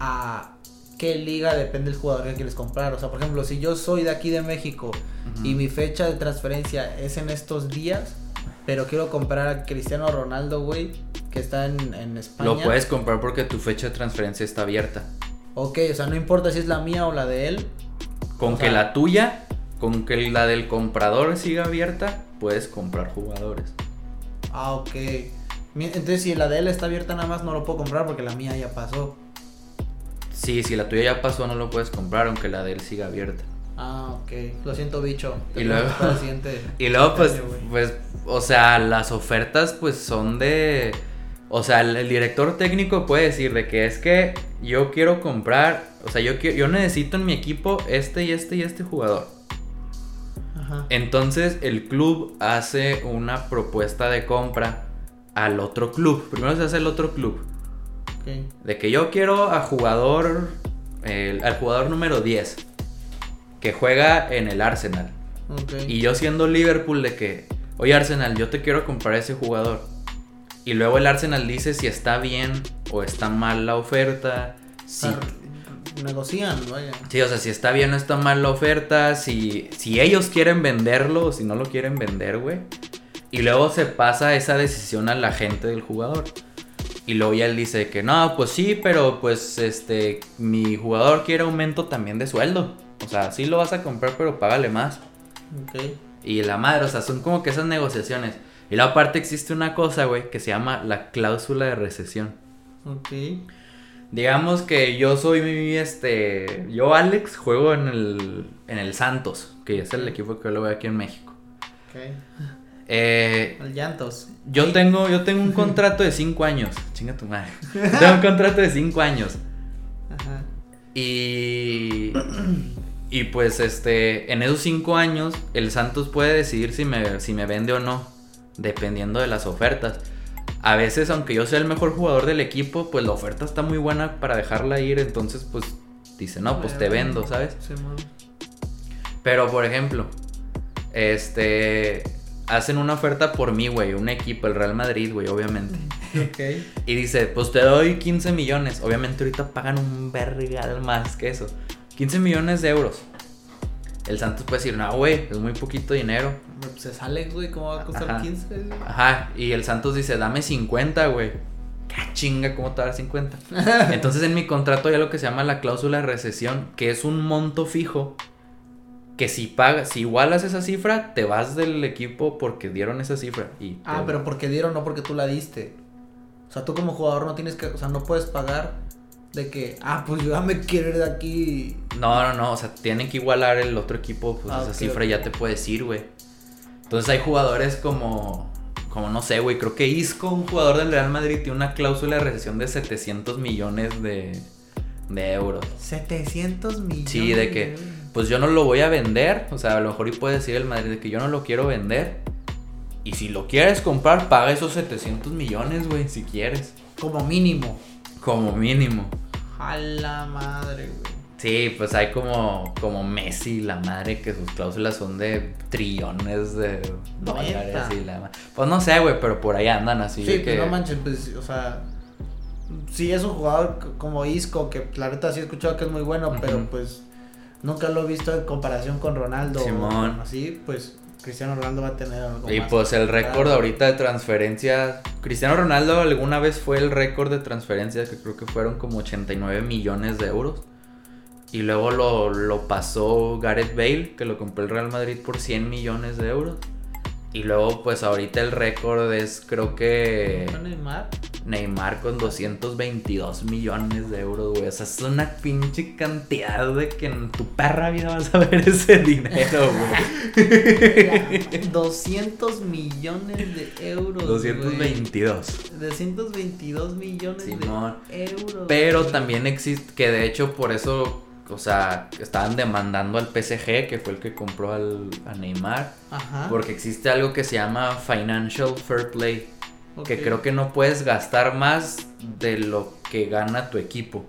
Speaker 1: a qué liga depende el jugador que quieres comprar. O sea, por ejemplo, si yo soy de aquí de México y mi fecha de transferencia es en estos días, pero quiero comprar a Cristiano Ronaldo, güey, que está en, en España.
Speaker 2: Lo puedes comprar porque tu fecha de transferencia está abierta.
Speaker 1: Ok, o sea, no importa si es la mía o la de él.
Speaker 2: Con
Speaker 1: O
Speaker 2: que
Speaker 1: sea-
Speaker 2: la tuya, con que la del comprador siga abierta, puedes comprar jugadores.
Speaker 1: Ah, ok. Entonces, si la de él está abierta nada más, no lo puedo comprar porque la mía ya pasó.
Speaker 2: Sí, si la tuya ya pasó, no lo puedes comprar, aunque la de él siga abierta.
Speaker 1: Ah, ok. Lo siento, bicho.
Speaker 2: Y luego- Y luego, pues, pues, o sea, las ofertas, pues, son de... O sea, el, el director técnico puede decir de que es que yo quiero comprar, o sea, yo, quiero, yo necesito en mi equipo este y este y este jugador.
Speaker 1: Ajá.
Speaker 2: Entonces, el club hace una propuesta de compra al otro club. Primero se hace el otro club. De que yo quiero a jugador, el- al jugador número 10, que juega en el Arsenal.
Speaker 1: Ok.
Speaker 2: Y yo siendo Liverpool de que, oye Arsenal, yo te quiero comprar ese jugador. Y luego el Arsenal dice si está bien o está mal la oferta. Si,
Speaker 1: negocian, vaya.
Speaker 2: sí, o sea, si está bien o está mal la oferta. Si, si ellos quieren venderlo o si no lo quieren vender, güey. Y luego se pasa esa decisión a la gente del jugador. Y luego ya él dice que no, pues sí, pero pues este, mi jugador quiere aumento también de sueldo. O sea, sí lo vas a comprar, pero págale más.
Speaker 1: Ok.
Speaker 2: Y la madre, o sea, son como que esas negociaciones. Y luego aparte existe una cosa, güey, que se llama la cláusula de recesión.
Speaker 1: Ok.
Speaker 2: Digamos que yo soy mi, este, yo Alex juego en el, en el Santos, que es el equipo que yo lo veo aquí en México.
Speaker 1: Ok.
Speaker 2: Eh,
Speaker 1: El llantos.
Speaker 2: yo tengo, yo tengo un contrato de 5 años. Chinga tu madre. Tengo un contrato de 5 años.
Speaker 1: Ajá.
Speaker 2: Y, y pues este, en esos cinco años, el Santos puede decidir si me, si me vende o no, dependiendo de las ofertas. A veces, aunque yo sea el mejor jugador del equipo, pues la oferta está muy buena para dejarla ir, entonces pues dice, no, pues te vendo, ¿sabes? Pero por ejemplo, este, hacen una oferta por mí, güey, un equipo, el Real Madrid, güey, obviamente.
Speaker 1: Ok.
Speaker 2: Y dice, pues te doy 15 millones. Obviamente ahorita pagan un vergal más que eso. 15 millones de euros. El Santos puede decir, no, güey, es muy poquito dinero.
Speaker 1: Pues se sale, güey, ¿cómo va a costar
Speaker 2: Ajá.
Speaker 1: 15? güey?
Speaker 2: Ajá, y el Santos dice, dame 50, güey. ¿Qué chinga, ¿cómo te va a dar 50? Entonces en mi contrato hay lo que se llama la cláusula de recesión, que es un monto fijo. Que si pagas, si igualas esa cifra, te vas del equipo porque dieron esa cifra. Y te-
Speaker 1: Ah, pero porque dieron, no porque tú la diste. O sea, tú como jugador no tienes que, o sea, no puedes pagar de que, ah, pues yo ya me quiero ir de aquí.
Speaker 2: No, no, no, o sea, tienen que igualar el otro equipo, pues
Speaker 1: Ah,
Speaker 2: esa cifra
Speaker 1: ok.
Speaker 2: ya te puedes ir, güey. Entonces hay jugadores como, como no sé, güey, creo que Isco, un jugador del Real Madrid, tiene una cláusula de recesión de 700 millones de, de euros.
Speaker 1: 700 millones.
Speaker 2: Sí, de que, pues yo no lo voy a vender, o sea, a lo mejor y puede decir el Madrid de que yo no lo quiero vender. Y si lo quieres comprar, paga esos 700 millones, güey, si quieres.
Speaker 1: Como mínimo.
Speaker 2: Como mínimo.
Speaker 1: A la madre, güey.
Speaker 2: Sí, pues hay como, como Messi, la madre, que sus cláusulas son de trillones de dólares y la Pues no sé, güey, pero por ahí andan así
Speaker 1: Sí,
Speaker 2: de
Speaker 1: pues
Speaker 2: que...
Speaker 1: no manches, pues, o sea. Sí, es un jugador como Isco, que la neta sí he escuchado que es muy bueno, pero pues nunca lo he visto en comparación con Ronaldo.
Speaker 2: Simón.
Speaker 1: Así, pues Cristiano Ronaldo va a tener algo
Speaker 2: Y
Speaker 1: más
Speaker 2: pues el récord ahorita de transferencias. Cristiano Ronaldo alguna vez fue el récord de transferencias que creo que fueron como 89 millones de euros. Y luego lo, lo pasó Gareth Bale, que lo compró el Real Madrid por 100 millones de euros. Y luego pues ahorita el récord es creo que
Speaker 1: ¿Fue Neymar?
Speaker 2: Neymar con 222 millones de euros, güey. O sea, es una pinche cantidad de que en tu perra vida vas a ver ese dinero, güey.
Speaker 1: 200 millones de euros. güey.
Speaker 2: 222.
Speaker 1: 222 millones
Speaker 2: Simón.
Speaker 1: de euros.
Speaker 2: Pero
Speaker 1: güey.
Speaker 2: también existe, que de hecho por eso, o sea, estaban demandando al PSG, que fue el que compró al, a Neymar,
Speaker 1: Ajá.
Speaker 2: porque existe algo que se llama Financial Fair Play, que creo que no puedes gastar más de lo que gana tu equipo.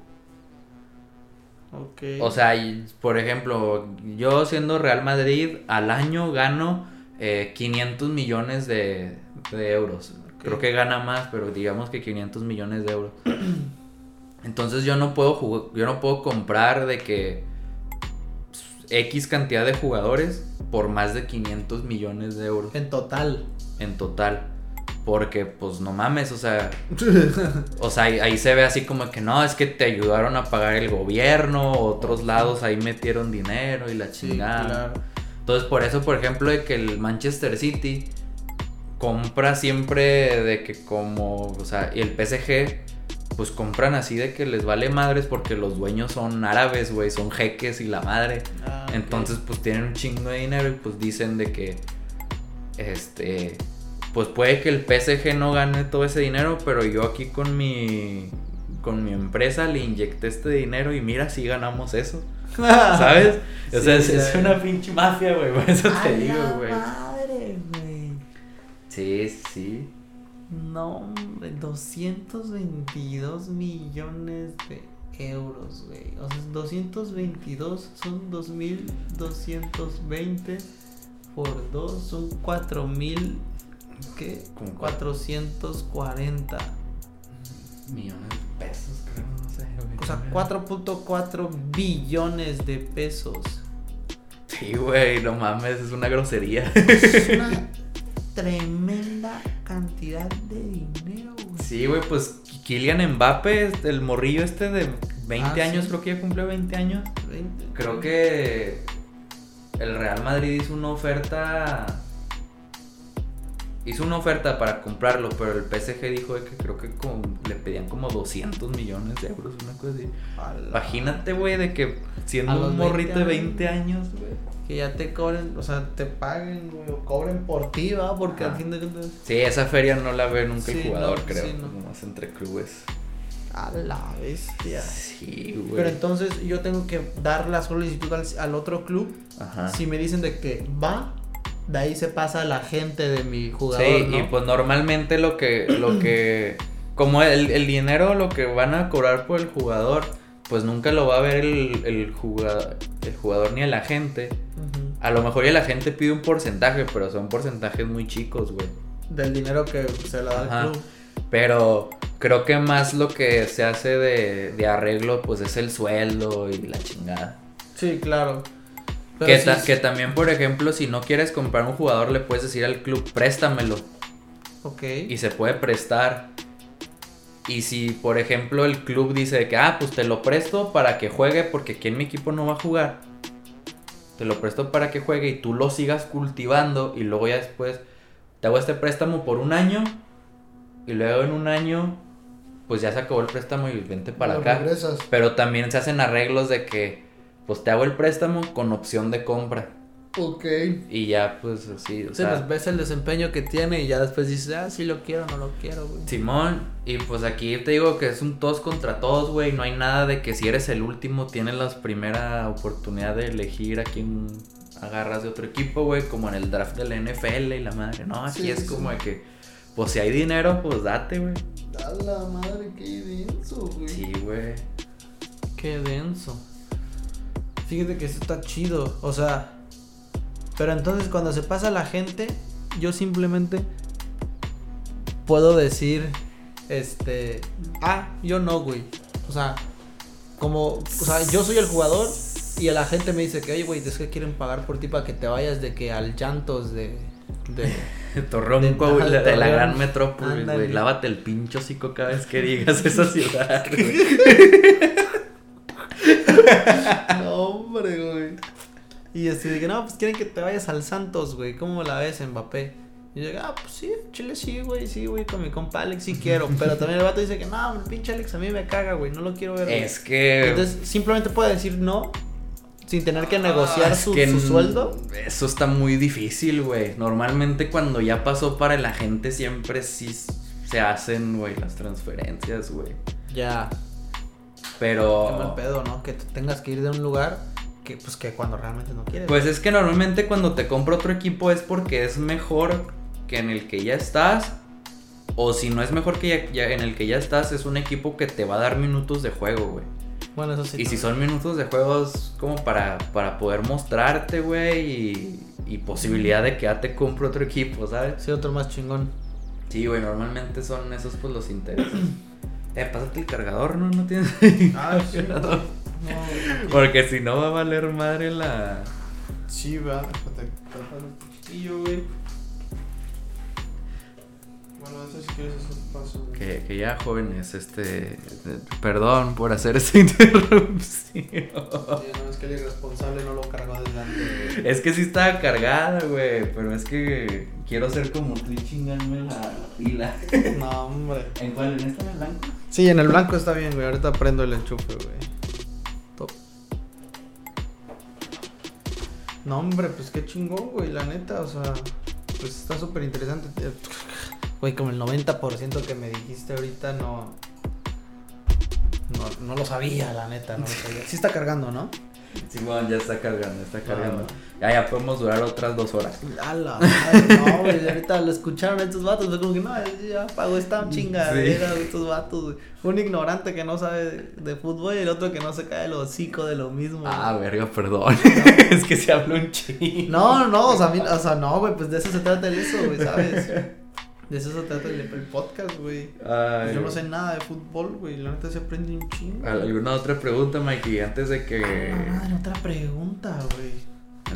Speaker 2: O sea, por ejemplo, yo siendo Real Madrid, al año gano eh, 500 millones de, de euros. Creo que gana más, pero digamos que 500 millones de euros. Entonces yo no puedo jugar, yo no puedo comprar de que X cantidad de jugadores por más de 500 millones de euros
Speaker 1: En total.
Speaker 2: en total. Porque, pues, no mames, o sea, o sea, ahí, ahí se ve así como que no, es que te ayudaron a pagar el gobierno, otros lados ahí metieron dinero y la
Speaker 1: Sí,
Speaker 2: chingada.
Speaker 1: claro.
Speaker 2: Entonces, por eso, por ejemplo, de que el Manchester City compra siempre de que como, o sea, y el PSG, pues compran así de que les vale madres porque los dueños son árabes, güey, son jeques y la madre.
Speaker 1: Ah.
Speaker 2: Entonces, pues tienen un chingo de dinero y pues dicen de que, este, pues puede que el PSG no gane todo ese dinero, pero yo aquí con mi, con mi empresa le inyecté este dinero y mira si ganamos eso, ¿sabes? O
Speaker 1: Sí,
Speaker 2: sea, es, una pinche mafia, güey, por eso te digo, güey.
Speaker 1: madre, güey.
Speaker 2: Sí, sí.
Speaker 1: No, hombre, 222 millones de euros, güey. O sea, 222 son 2220 por 2 son 4000 ¿qué?
Speaker 2: Como
Speaker 1: 440.
Speaker 2: Millones de pesos, creo, no sé, güey.
Speaker 1: O sea, 4.4 billones de pesos.
Speaker 2: Sí, güey, no mames, es una grosería.
Speaker 1: Es una tremenda cantidad de dinero, güey.
Speaker 2: Sí, güey, pues Kylian Mbappé, este, el morrillo este de 20
Speaker 1: Ah,
Speaker 2: años,
Speaker 1: sí.
Speaker 2: creo que ya cumplió 20 años.
Speaker 1: 20.
Speaker 2: Creo que el Real Madrid hizo una oferta. Hizo una oferta para comprarlo, pero el PSG dijo de que creo que como- le pedían como 200 millones de euros, una cosa así. Imagínate, güey, de que siendo un morrito
Speaker 1: 20
Speaker 2: de 20 años, güey.
Speaker 1: Que ya te cobren, o sea, te paguen, güey, o cobren por ti, ¿va? Porque
Speaker 2: Ajá.
Speaker 1: al fin de cuentas.
Speaker 2: Sí, esa feria no la ve nunca el
Speaker 1: Sí,
Speaker 2: jugador,
Speaker 1: no,
Speaker 2: creo.
Speaker 1: sí, no.
Speaker 2: Nomás entre clubes.
Speaker 1: A la bestia.
Speaker 2: Sí, güey.
Speaker 1: Pero entonces yo tengo que dar la solicitud al, al otro club.
Speaker 2: Ajá.
Speaker 1: Si me dicen de que va, de ahí se pasa la gente de mi jugador.
Speaker 2: Sí,
Speaker 1: ¿no?
Speaker 2: y pues normalmente lo que, lo que, como el, el dinero, lo que van a cobrar por el jugador, pues nunca lo va a ver el, el, jugador, el jugador ni el agente.
Speaker 1: Ujú.
Speaker 2: A lo mejor el agente pide un porcentaje, pero son porcentajes muy chicos, güey.
Speaker 1: Del dinero que se le da
Speaker 2: Ajá.
Speaker 1: al club.
Speaker 2: Pero creo que más lo que se hace de, de arreglo, pues es el sueldo y la chingada.
Speaker 1: Sí, claro.
Speaker 2: Que,
Speaker 1: sí
Speaker 2: ta-
Speaker 1: es-
Speaker 2: que también, por ejemplo, si no quieres comprar un jugador, le puedes decir al club, préstamelo.
Speaker 1: Ok.
Speaker 2: Y se puede prestar. Y si, por ejemplo, el club dice que, ah, pues te lo presto para que juegue porque aquí en mi equipo no va a jugar. Te lo presto para que juegue y tú lo sigas cultivando y luego ya después te hago este préstamo por un año y luego en un año pues ya se acabó el préstamo y vente para acá.
Speaker 3: regresas.
Speaker 2: Pero también se hacen arreglos de que pues te hago el préstamo con opción de compra
Speaker 3: Ok.
Speaker 2: y ya pues así, o
Speaker 1: Sí,
Speaker 2: sea,
Speaker 1: pues ves el desempeño que tiene y ya después dices, ah, sí lo quiero, no lo quiero, güey.
Speaker 2: Simón, y pues aquí te digo que es un todos contra todos, güey. No hay nada de que si eres el último tienes la primera oportunidad de elegir a quién agarras de otro equipo, güey. Como en el draft de la NFL y la madre. No, aquí
Speaker 3: Sí,
Speaker 2: es
Speaker 3: sí,
Speaker 2: como
Speaker 3: sí.
Speaker 2: de que, pues si hay dinero, pues date, güey.
Speaker 3: A la madre, qué denso, güey.
Speaker 2: Sí, güey.
Speaker 1: Qué denso. Fíjate que esto está chido, o sea. Pero entonces cuando se pasa la gente, yo simplemente puedo decir, este, ah, yo no, güey. O sea, como, o sea, yo soy el jugador y la gente me dice que, oye, güey, es que quieren pagar por ti para que te vayas de que al llantos de, de
Speaker 2: Torreón,
Speaker 1: De-
Speaker 2: Coahuila, de, la gran metrópolis, güey. Lávate el pincho hocico cada vez que digas esa ciudad, güey.
Speaker 1: No, hombre, güey. Y así de que, no, pues quieren que te vayas al Santos, güey. ¿Cómo la ves, Mbappé? Y yo, ah, pues sí, chile sí, güey, sí, güey, con mi compa Alex sí quiero. Pero también el vato dice que, no, el pinche Alex a mí me caga, güey, no lo quiero ver. güey".
Speaker 2: Es que...
Speaker 1: Entonces, simplemente puede decir no, sin tener que negociar
Speaker 2: Ah,
Speaker 1: su,
Speaker 2: que
Speaker 1: su sueldo.
Speaker 2: Eso está muy difícil, güey. Normalmente cuando ya pasó para el agente siempre sí se hacen, güey, las transferencias, güey.
Speaker 1: Ya,
Speaker 2: Pero...
Speaker 1: qué mal pedo, ¿no? Que tú tengas que ir de un lugar que, pues, que cuando realmente no quieres.
Speaker 2: Pues es que normalmente cuando te compra otro equipo es porque es mejor que en el que ya estás. O si no es mejor que ya, ya en el que ya estás, es un equipo que te va a dar minutos de juego, güey.
Speaker 1: bueno, eso sí.
Speaker 2: Y si son minutos de juegos como para, para poder mostrarte, güey, y, y posibilidad de que ya te compre otro equipo, ¿sabes?
Speaker 1: Sí, otro más chingón.
Speaker 2: Sí, güey, normalmente son esos pues los intereses. eh, pásate el cargador, ¿no? No tienes
Speaker 1: Ah, sí. No,
Speaker 2: Porque si no va a valer madre la...
Speaker 1: Sí, va, déjate tapar un poquitillo, güey. Bueno, eso si quieres hacer paso. güey.
Speaker 2: Que, que ya jóvenes, este... eh, Perdón por hacer esta interrupción.
Speaker 1: Sí, no, es que el irresponsable no lo cargó adelante, güey.
Speaker 2: Es que sí estaba cargada, güey, pero es que quiero ser como tú y chingarme la pila.
Speaker 1: No, hombre.
Speaker 2: ¿En cuál? ¿En esta en el blanco?
Speaker 1: Sí, en el blanco está bien, güey. Ahorita prendo el enchufe, güey. No, hombre, pues qué chingón, güey, la neta. O sea, pues está súper interesante. Güey, como el 90% que me dijiste ahorita no, no. No lo sabía, la neta, no lo sabía. Sí está cargando, ¿no?
Speaker 2: Sí, bueno, ya está cargando, está cargando.
Speaker 1: Ah.
Speaker 2: Ya, ya podemos durar otras dos horas.
Speaker 1: A la madre, no, güey. Ahorita lo escucharon estos vatos. Fue como que no, ya pagó esta chingadera, estos vatos, güey. Un ignorante que no sabe de, fútbol y el otro que no se cae el hocico de lo mismo.
Speaker 2: Ah,
Speaker 1: güey.
Speaker 2: verga, perdón. es que se habló un chingo.
Speaker 1: No, no, o sea, a mí- o sea, no, güey, pues de eso se trata el eso, güey, ¿sabes? De eso se trata el, el podcast, güey.
Speaker 2: Ay,
Speaker 1: Yo no sé nada de fútbol, güey. La neta se aprende un chingo.
Speaker 2: ¿Alguna otra pregunta, Mikey? Antes de
Speaker 1: Ah,
Speaker 2: que.
Speaker 1: madre, otra pregunta, güey.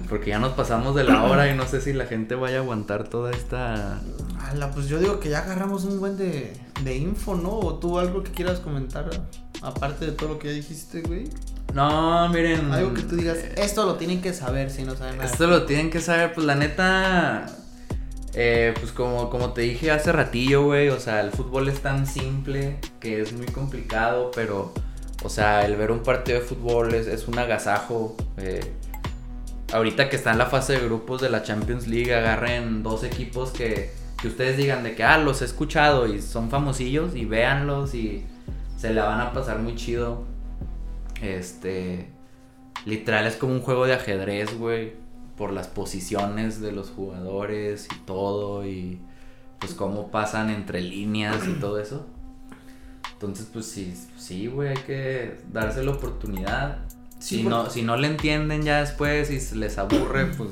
Speaker 2: Porque ya nos pasamos de la hora y no sé si la gente vaya a aguantar toda esta.
Speaker 1: Ala, pues yo digo que ya agarramos un buen de, de info, ¿no? O tú algo que quieras comentar, aparte de todo lo que ya dijiste, güey.
Speaker 2: No, miren.
Speaker 1: Algo que tú digas, esto lo tienen que saber si no saben nada.
Speaker 2: Esto lo tienen que saber, pues la neta. eh, pues como, como te dije hace ratillo, güey. O sea, el fútbol es tan simple que es muy complicado, pero. O sea, el ver un partido de fútbol es, es un agasajo. eh, ahorita que está en la fase de grupos de la Champions League, agarren dos equipos que, que ustedes digan de que, ah, los he escuchado y son famosillos y véanlos y se la van a pasar muy chido. Este. Literal es como un juego de ajedrez, güey. Por las posiciones de los jugadores y todo. Y pues cómo pasan entre líneas y todo eso. Entonces, pues sí, sí, güey, hay que darse la oportunidad.
Speaker 1: Sí,
Speaker 2: si,
Speaker 1: porque-
Speaker 2: no, si no le entienden ya después y se les aburre, pues,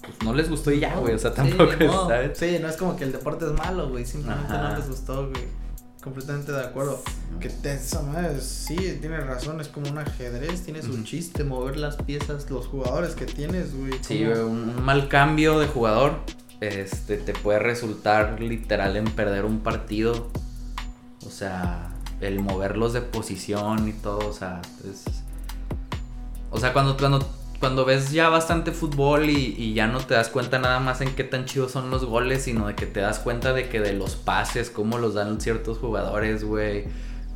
Speaker 2: pues no les gustó y ya, güey. O sea,
Speaker 1: Sí,
Speaker 2: tampoco,
Speaker 1: modo.
Speaker 2: ¿sabes?
Speaker 1: Sí, no es como que el deporte es malo, güey. Simplemente
Speaker 2: Ajá.
Speaker 1: no les gustó, güey. Completamente de acuerdo. Que te, esa madre, sí, tienes razón. Es como un ajedrez. Tiene su chiste, mover las piezas, los jugadores que tienes, güey.
Speaker 2: Sí, güey, un, un mal cambio de jugador este, te puede resultar literal en perder un partido. O sea, el moverlos de posición y todo, o sea, es... O sea, cuando, cuando, cuando ves ya bastante fútbol y, y ya no te das cuenta nada más en qué tan chidos son los goles, sino de que te das cuenta de que de los pases, cómo los dan ciertos jugadores, güey,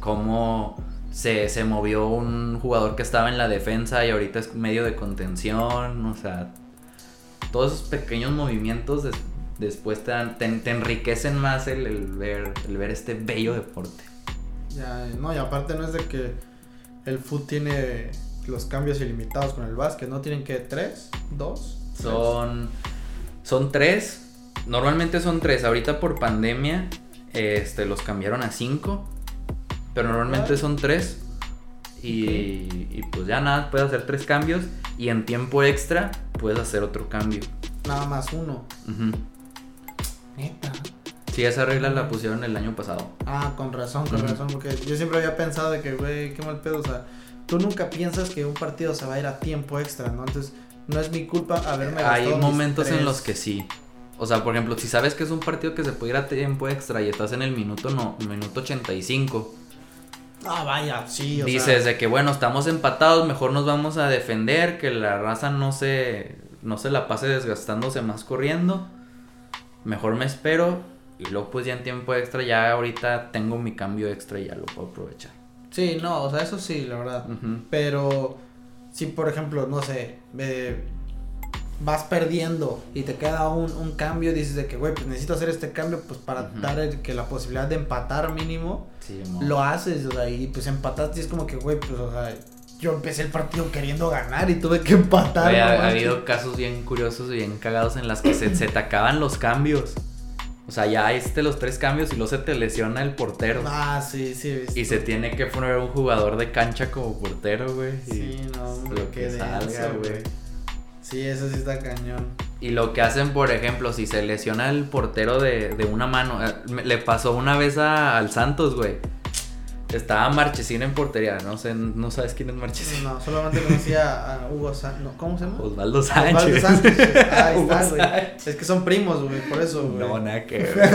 Speaker 2: cómo se, se movió un jugador que estaba en la defensa y ahorita es medio de contención, o sea, todos esos pequeños movimientos des- después te, dan- te, te enriquecen más el, el ver, el ver este bello deporte.
Speaker 1: Ya, no, y aparte no es de que el fútbol tiene los cambios ilimitados con el básquet, ¿no? Tienen que tres, dos. tres?
Speaker 2: Son, son tres, normalmente son tres, ahorita por pandemia este, los cambiaron a cinco, pero normalmente
Speaker 1: Ah.
Speaker 2: son tres. Y, y pues ya nada, puedes hacer tres cambios y en tiempo extra puedes hacer otro cambio.
Speaker 1: Nada más uno.
Speaker 2: Ujú.
Speaker 1: Neta.
Speaker 2: Sí, esa regla la pusieron el año pasado.
Speaker 1: Ah, con razón, con razón, porque yo siempre había pensado de que, güey, qué mal pedo, o sea, tú nunca piensas que un partido se va a ir a tiempo extra, ¿no? Entonces, no es mi culpa haberme
Speaker 2: Hay momentos en los que sí. O sea, por ejemplo, si sabes que es un partido que se puede ir a tiempo extra y estás en el minuto no, minuto 85,
Speaker 1: Ah, vaya, sí, o
Speaker 2: dices
Speaker 1: sea,
Speaker 2: de que bueno, estamos empatados, mejor nos vamos a defender, que la raza no se no se la pase desgastándose más corriendo. Mejor me espero y luego pues ya en tiempo extra ya ahorita tengo mi cambio extra y ya lo puedo aprovechar.
Speaker 1: Sí, no, o sea, eso sí, la verdad. Pero si por ejemplo, no sé, eh, vas perdiendo y te queda un, un cambio, dices de que, güey, pues necesito hacer este cambio pues para dar el- que la posibilidad de empatar mínimo,
Speaker 2: Sí,
Speaker 1: lo haces, o sea, y pues empataste y es como que, güey, pues, o sea, yo empecé el partido queriendo ganar y tuve que empatar. No
Speaker 2: ha, ha habido casos bien curiosos y bien cagados en las que se, se te acaban los cambios. O sea, ya hiciste los tres cambios y luego se te lesiona el portero.
Speaker 1: Ah, sí, sí, visto.
Speaker 2: Y se tiene que poner un jugador de cancha como portero, güey.
Speaker 1: Sí, no, hombre,
Speaker 2: lo que salga, güey.
Speaker 1: Sí, eso sí está cañón.
Speaker 2: Y lo que hacen, por ejemplo, si se lesiona el portero de, de una mano. eh, Le pasó una vez a- al Santos, güey. Estaba Marchesín en portería. No sé, no sabes quién es Marchesín.
Speaker 1: No, solamente conocía a Hugo Sánchez. No, ¿Cómo se llama?
Speaker 2: Osvaldo
Speaker 1: Osvaldo
Speaker 2: Sánchez.
Speaker 1: Sánchez. Ah, ahí está, güey.
Speaker 2: Sánchez.
Speaker 1: Es que son primos, güey, por eso, güey.
Speaker 2: No, nada que ver.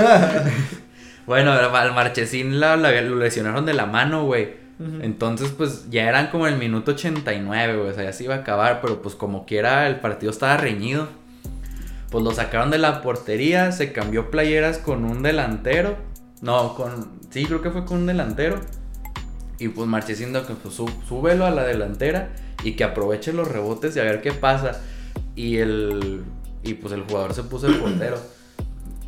Speaker 2: bueno, al Marchesín la, la- lo lesionaron de la mano, güey. Entonces, pues ya eran como el minuto 89, güey. O sea, ya se iba a acabar, pero pues como quiera, el partido estaba reñido. Pues lo sacaron de la portería, se cambió playeras con un delantero. No, con. Sí, creo que fue con un delantero. Y pues Marchesín dijo que pues, sú- súbelo a la delantera y que aproveche los rebotes y a ver qué pasa. Y el. Y pues el jugador se puso el portero.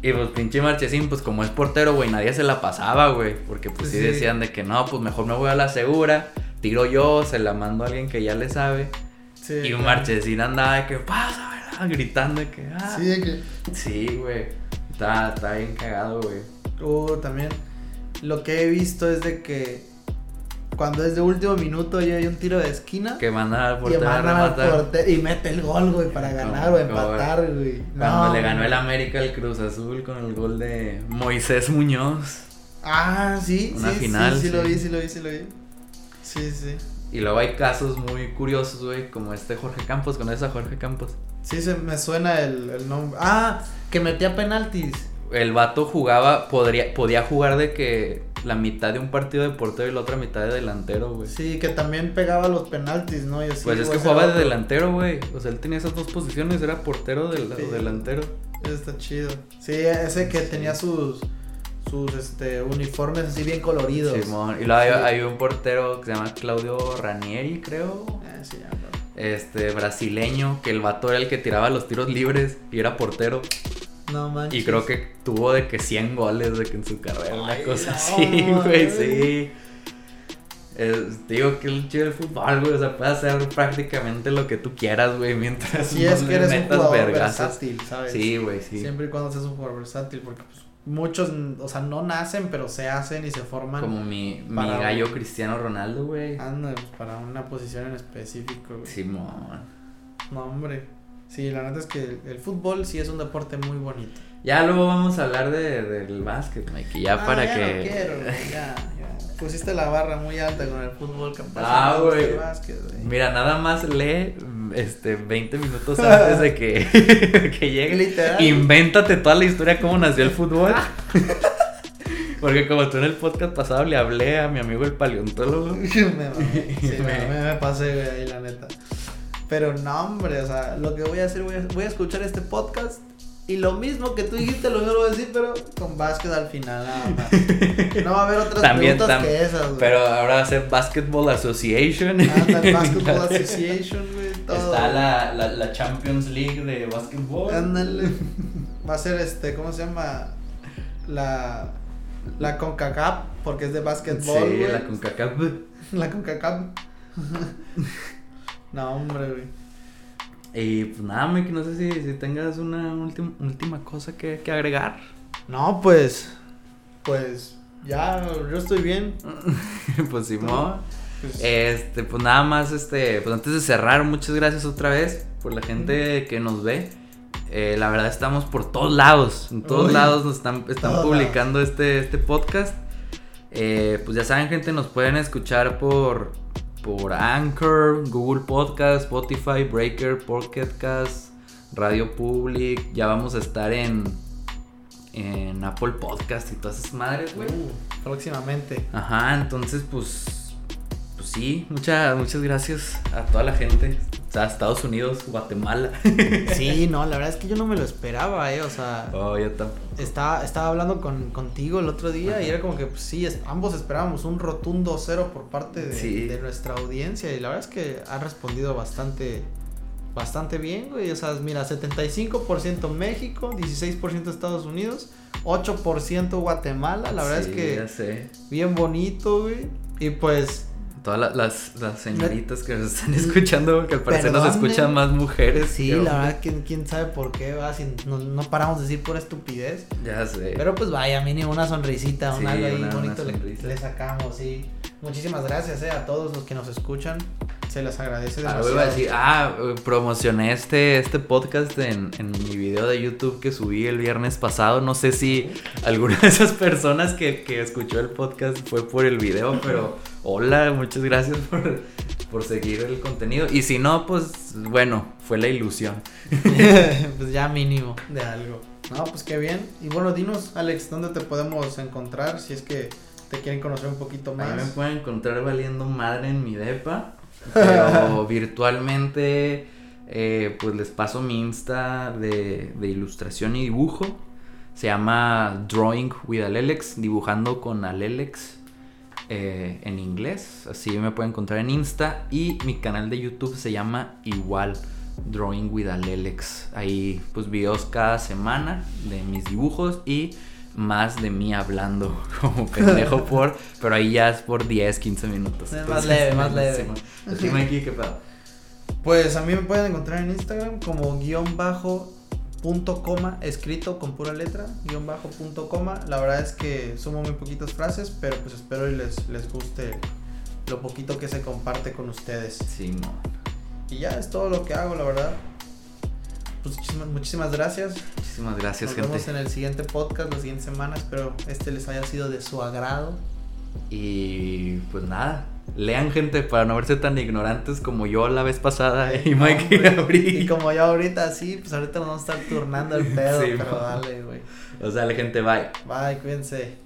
Speaker 2: Y pues pinche Marchesín, pues como es portero, güey, nadie se la pasaba, güey. Porque pues sí,
Speaker 1: Sí.
Speaker 2: decían de que no, pues mejor me voy a la segura, tiro yo, se la mando a alguien que ya le sabe.
Speaker 1: Sí,
Speaker 2: y
Speaker 1: claro.
Speaker 2: Marchesín andaba de que pasa, ¿verdad? Gritando de que ah.
Speaker 1: Sí, de que.
Speaker 2: Sí, güey. Está, está bien cagado, güey.
Speaker 1: Uh, también. Lo que he visto es de que. Cuando es de último minuto y hay un tiro de esquina.
Speaker 2: Que mandan al portero a
Speaker 1: mandan al
Speaker 2: rematar.
Speaker 1: portero y mete el gol, güey, para ganar o empatar, güey.
Speaker 2: Cuando
Speaker 1: No,
Speaker 2: le ganó el. América el Cruz Azul con el gol de Moisés Muñoz.
Speaker 1: Ah, sí,
Speaker 2: Una
Speaker 1: sí,
Speaker 2: final,
Speaker 1: sí, sí, lo
Speaker 2: sí.
Speaker 1: vi, sí lo vi, sí lo vi. Sí, sí.
Speaker 2: Y luego hay casos muy curiosos, güey, como este Jorge Campos. ¿Conoces a Jorge Campos?
Speaker 1: Sí, se me suena el, el nombre. Ah, que metía penaltis.
Speaker 2: El vato jugaba, podría, podía jugar de que la mitad de un partido de portero y la otra mitad de delantero, güey.
Speaker 1: Sí, que también pegaba los penaltis, ¿no? Y así,
Speaker 2: pues es que jugaba de delantero, güey. O sea, él tenía esas dos posiciones, era portero del, o delantero.
Speaker 1: Está chido. Sí, ese que
Speaker 2: Sí.
Speaker 1: tenía sus sus este uniformes así bien coloridos.
Speaker 2: Simón. Y luego hay,
Speaker 1: Sí.
Speaker 2: hay un portero que se llama Claudio Ranieri, creo.
Speaker 1: Ah, sí, ya.
Speaker 2: Este, brasileño, que el vato era el que tiraba los tiros libres y era portero.
Speaker 1: No manches.
Speaker 2: Y creo que tuvo de que 100 goles de que en su carrera, una cosa
Speaker 1: no,
Speaker 2: así, güey, sí. Es- digo que el chido del fútbol, güey, o sea, puede hacer prácticamente lo que tú quieras, güey, mientras
Speaker 1: Así es que eres un
Speaker 2: metas
Speaker 1: jugador
Speaker 2: vergazos.
Speaker 1: versátil, ¿sabes?
Speaker 2: Sí, güey, sí.
Speaker 1: Siempre y cuando seas un jugador versátil, porque pues, muchos, o sea, no nacen, pero se hacen y se forman.
Speaker 2: Como mi, mi gallo Cristiano Ronaldo, güey.
Speaker 1: Anda, pues, para una posición en específico, güey.
Speaker 2: Simón.
Speaker 1: No, hombre. Sí, la neta es que el, el fútbol sí es un deporte muy bonito.
Speaker 2: Ya luego vamos a hablar de, del básquet, Mikey, ya
Speaker 1: Ah,
Speaker 2: para
Speaker 1: ya
Speaker 2: que...
Speaker 1: No quiero, güey, ya, ya. Pusiste la barra muy alta con el fútbol, capaz.
Speaker 2: Ah, güey.
Speaker 1: el básquet, güey.
Speaker 2: Mira, nada más lee este 20 minutos antes de que, que llegue.
Speaker 1: Literal.
Speaker 2: Invéntate toda la historia cómo nació el fútbol. Porque como tú en el podcast pasado le hablé a mi amigo el paleontólogo.
Speaker 1: me, mamé, sí, Me-
Speaker 2: me-
Speaker 1: me pasé, güey, ahí, la neta. Pero no, hombre, o sea, lo que voy a hacer, voy a, voy a escuchar este podcast. Y lo mismo que tú dijiste, lo mismo lo voy a decir, pero con básquet al final, nada más. No va a haber otras
Speaker 2: También,
Speaker 1: preguntas
Speaker 2: tam-
Speaker 1: que esas, güey.
Speaker 2: Pero ahora va a ser Basketball Association.
Speaker 1: Anda, el Basketball Association, güey, todo.
Speaker 2: Está la, la, la Champions League de básquetbol.
Speaker 1: Ándale. Va a ser este, ¿cómo se llama? La. La CONCACAF, porque es de básquetbol.
Speaker 2: Sí, la CONCACAF.
Speaker 1: La CONCACAF. No, hombre, güey.
Speaker 2: Y pues nada, Mike, no sé si, si tengas una última, última cosa que, que agregar.
Speaker 1: No, pues. Pues. Ya, yo estoy bien.
Speaker 2: pues Simón.
Speaker 1: Pues,
Speaker 2: Este, pues nada más, este, pues antes de cerrar, muchas gracias otra vez por la gente que nos ve. Eh, la verdad estamos por todos lados, en todos
Speaker 1: Uy,
Speaker 2: lados nos están, están publicando este, este podcast. Eh, pues ya saben, gente, nos pueden escuchar por, por Anchor, Google Podcast, Spotify, Breaker, Pocket Cast, Radio Public. Ya vamos a estar en, en Apple Podcast y todas esas madres, güey.
Speaker 1: uh, próximamente.
Speaker 2: Ajá, entonces pues pues sí, muchas muchas gracias a toda la gente, o sea, Estados Unidos, Guatemala.
Speaker 1: Sí, no, la verdad es que yo no me lo esperaba, eh. O sea.
Speaker 2: Oh, yo tampoco.
Speaker 1: Estaba, estaba hablando con, contigo el otro día y era como que pues, sí, es- ambos esperábamos un rotundo cero por parte de,
Speaker 2: Sí.
Speaker 1: de nuestra audiencia y la verdad es que ha respondido bastante bastante bien, güey. O sea, mira, 75% México, 16% Estados Unidos, 8% Guatemala. La verdad
Speaker 2: Sí,
Speaker 1: es que
Speaker 2: ya sé.
Speaker 1: bien bonito, güey. Y pues
Speaker 2: Todas la- las, las señoritas que nos están escuchando, que al parecer nos escuchan más mujeres.
Speaker 1: sí, la verdad que quién sabe por qué, va, si no, no paramos de decir pura estupidez.
Speaker 2: Ya sé.
Speaker 1: Pero pues vaya, mínimo una sonrisita, un algo ahí
Speaker 2: una- una
Speaker 1: bonito le, le sacamos, sí. Muchísimas gracias eh, a todos los que nos escuchan. Se les agradece
Speaker 2: Ah,
Speaker 1: demasiado.
Speaker 2: iba a decir, ah, eh, promocioné este, este podcast en, en mi video de YouTube que subí el viernes pasado. No sé si alguna de esas personas que, que escuchó el podcast fue por el video, pero hola, muchas gracias por, por seguir el contenido. Y si no, pues bueno, fue la ilusión.
Speaker 1: pues ya mínimo de algo. No, pues qué bien. Y bueno, dinos, Alex, ¿dónde te podemos encontrar si es que te quieren conocer un poquito
Speaker 2: A mí me
Speaker 1: más?
Speaker 2: pueden encontrar valiendo madre en mi depa, pero virtualmente eh, pues les paso mi Insta de, de ilustración y dibujo. Se llama Drawing with Alelex, dibujando con Alelex eh, en inglés. Así me pueden encontrar en Insta. Y mi canal de YouTube se llama igual Drawing with Alelex. Ahí pues videos cada semana de mis dibujos y más de mí hablando como pendejo por, pero ahí ya es por 10, 15 minutos.
Speaker 1: Es más leve, más leve.
Speaker 2: Sí, aquí qué pedo.
Speaker 1: Pues a mí me pueden encontrar en Instagram como guion bajo punto coma, escrito con pura letra, guion bajo punto coma. La verdad es que sumo muy poquitas frases, pero pues espero y les, les guste lo poquito que se comparte con ustedes.
Speaker 2: Sí, no.
Speaker 1: Y ya es todo lo que hago, la verdad. Pues muchísimas, muchísimas gracias.
Speaker 2: Muchísimas gracias,
Speaker 1: Nos
Speaker 2: gente.
Speaker 1: vemos en el siguiente podcast la siguiente semana. Espero este les haya sido de su agrado.
Speaker 2: Y pues nada, lean gente para no verse tan ignorantes como yo la vez pasada y
Speaker 1: No,
Speaker 2: Mike
Speaker 1: hombre.
Speaker 2: abrí.
Speaker 1: Y como yo ahorita sí, pues ahorita nos vamos a estar turnando el pedo,
Speaker 2: Sí,
Speaker 1: pero dale, güey.
Speaker 2: O sea, la gente, bye.
Speaker 1: Bye, cuídense.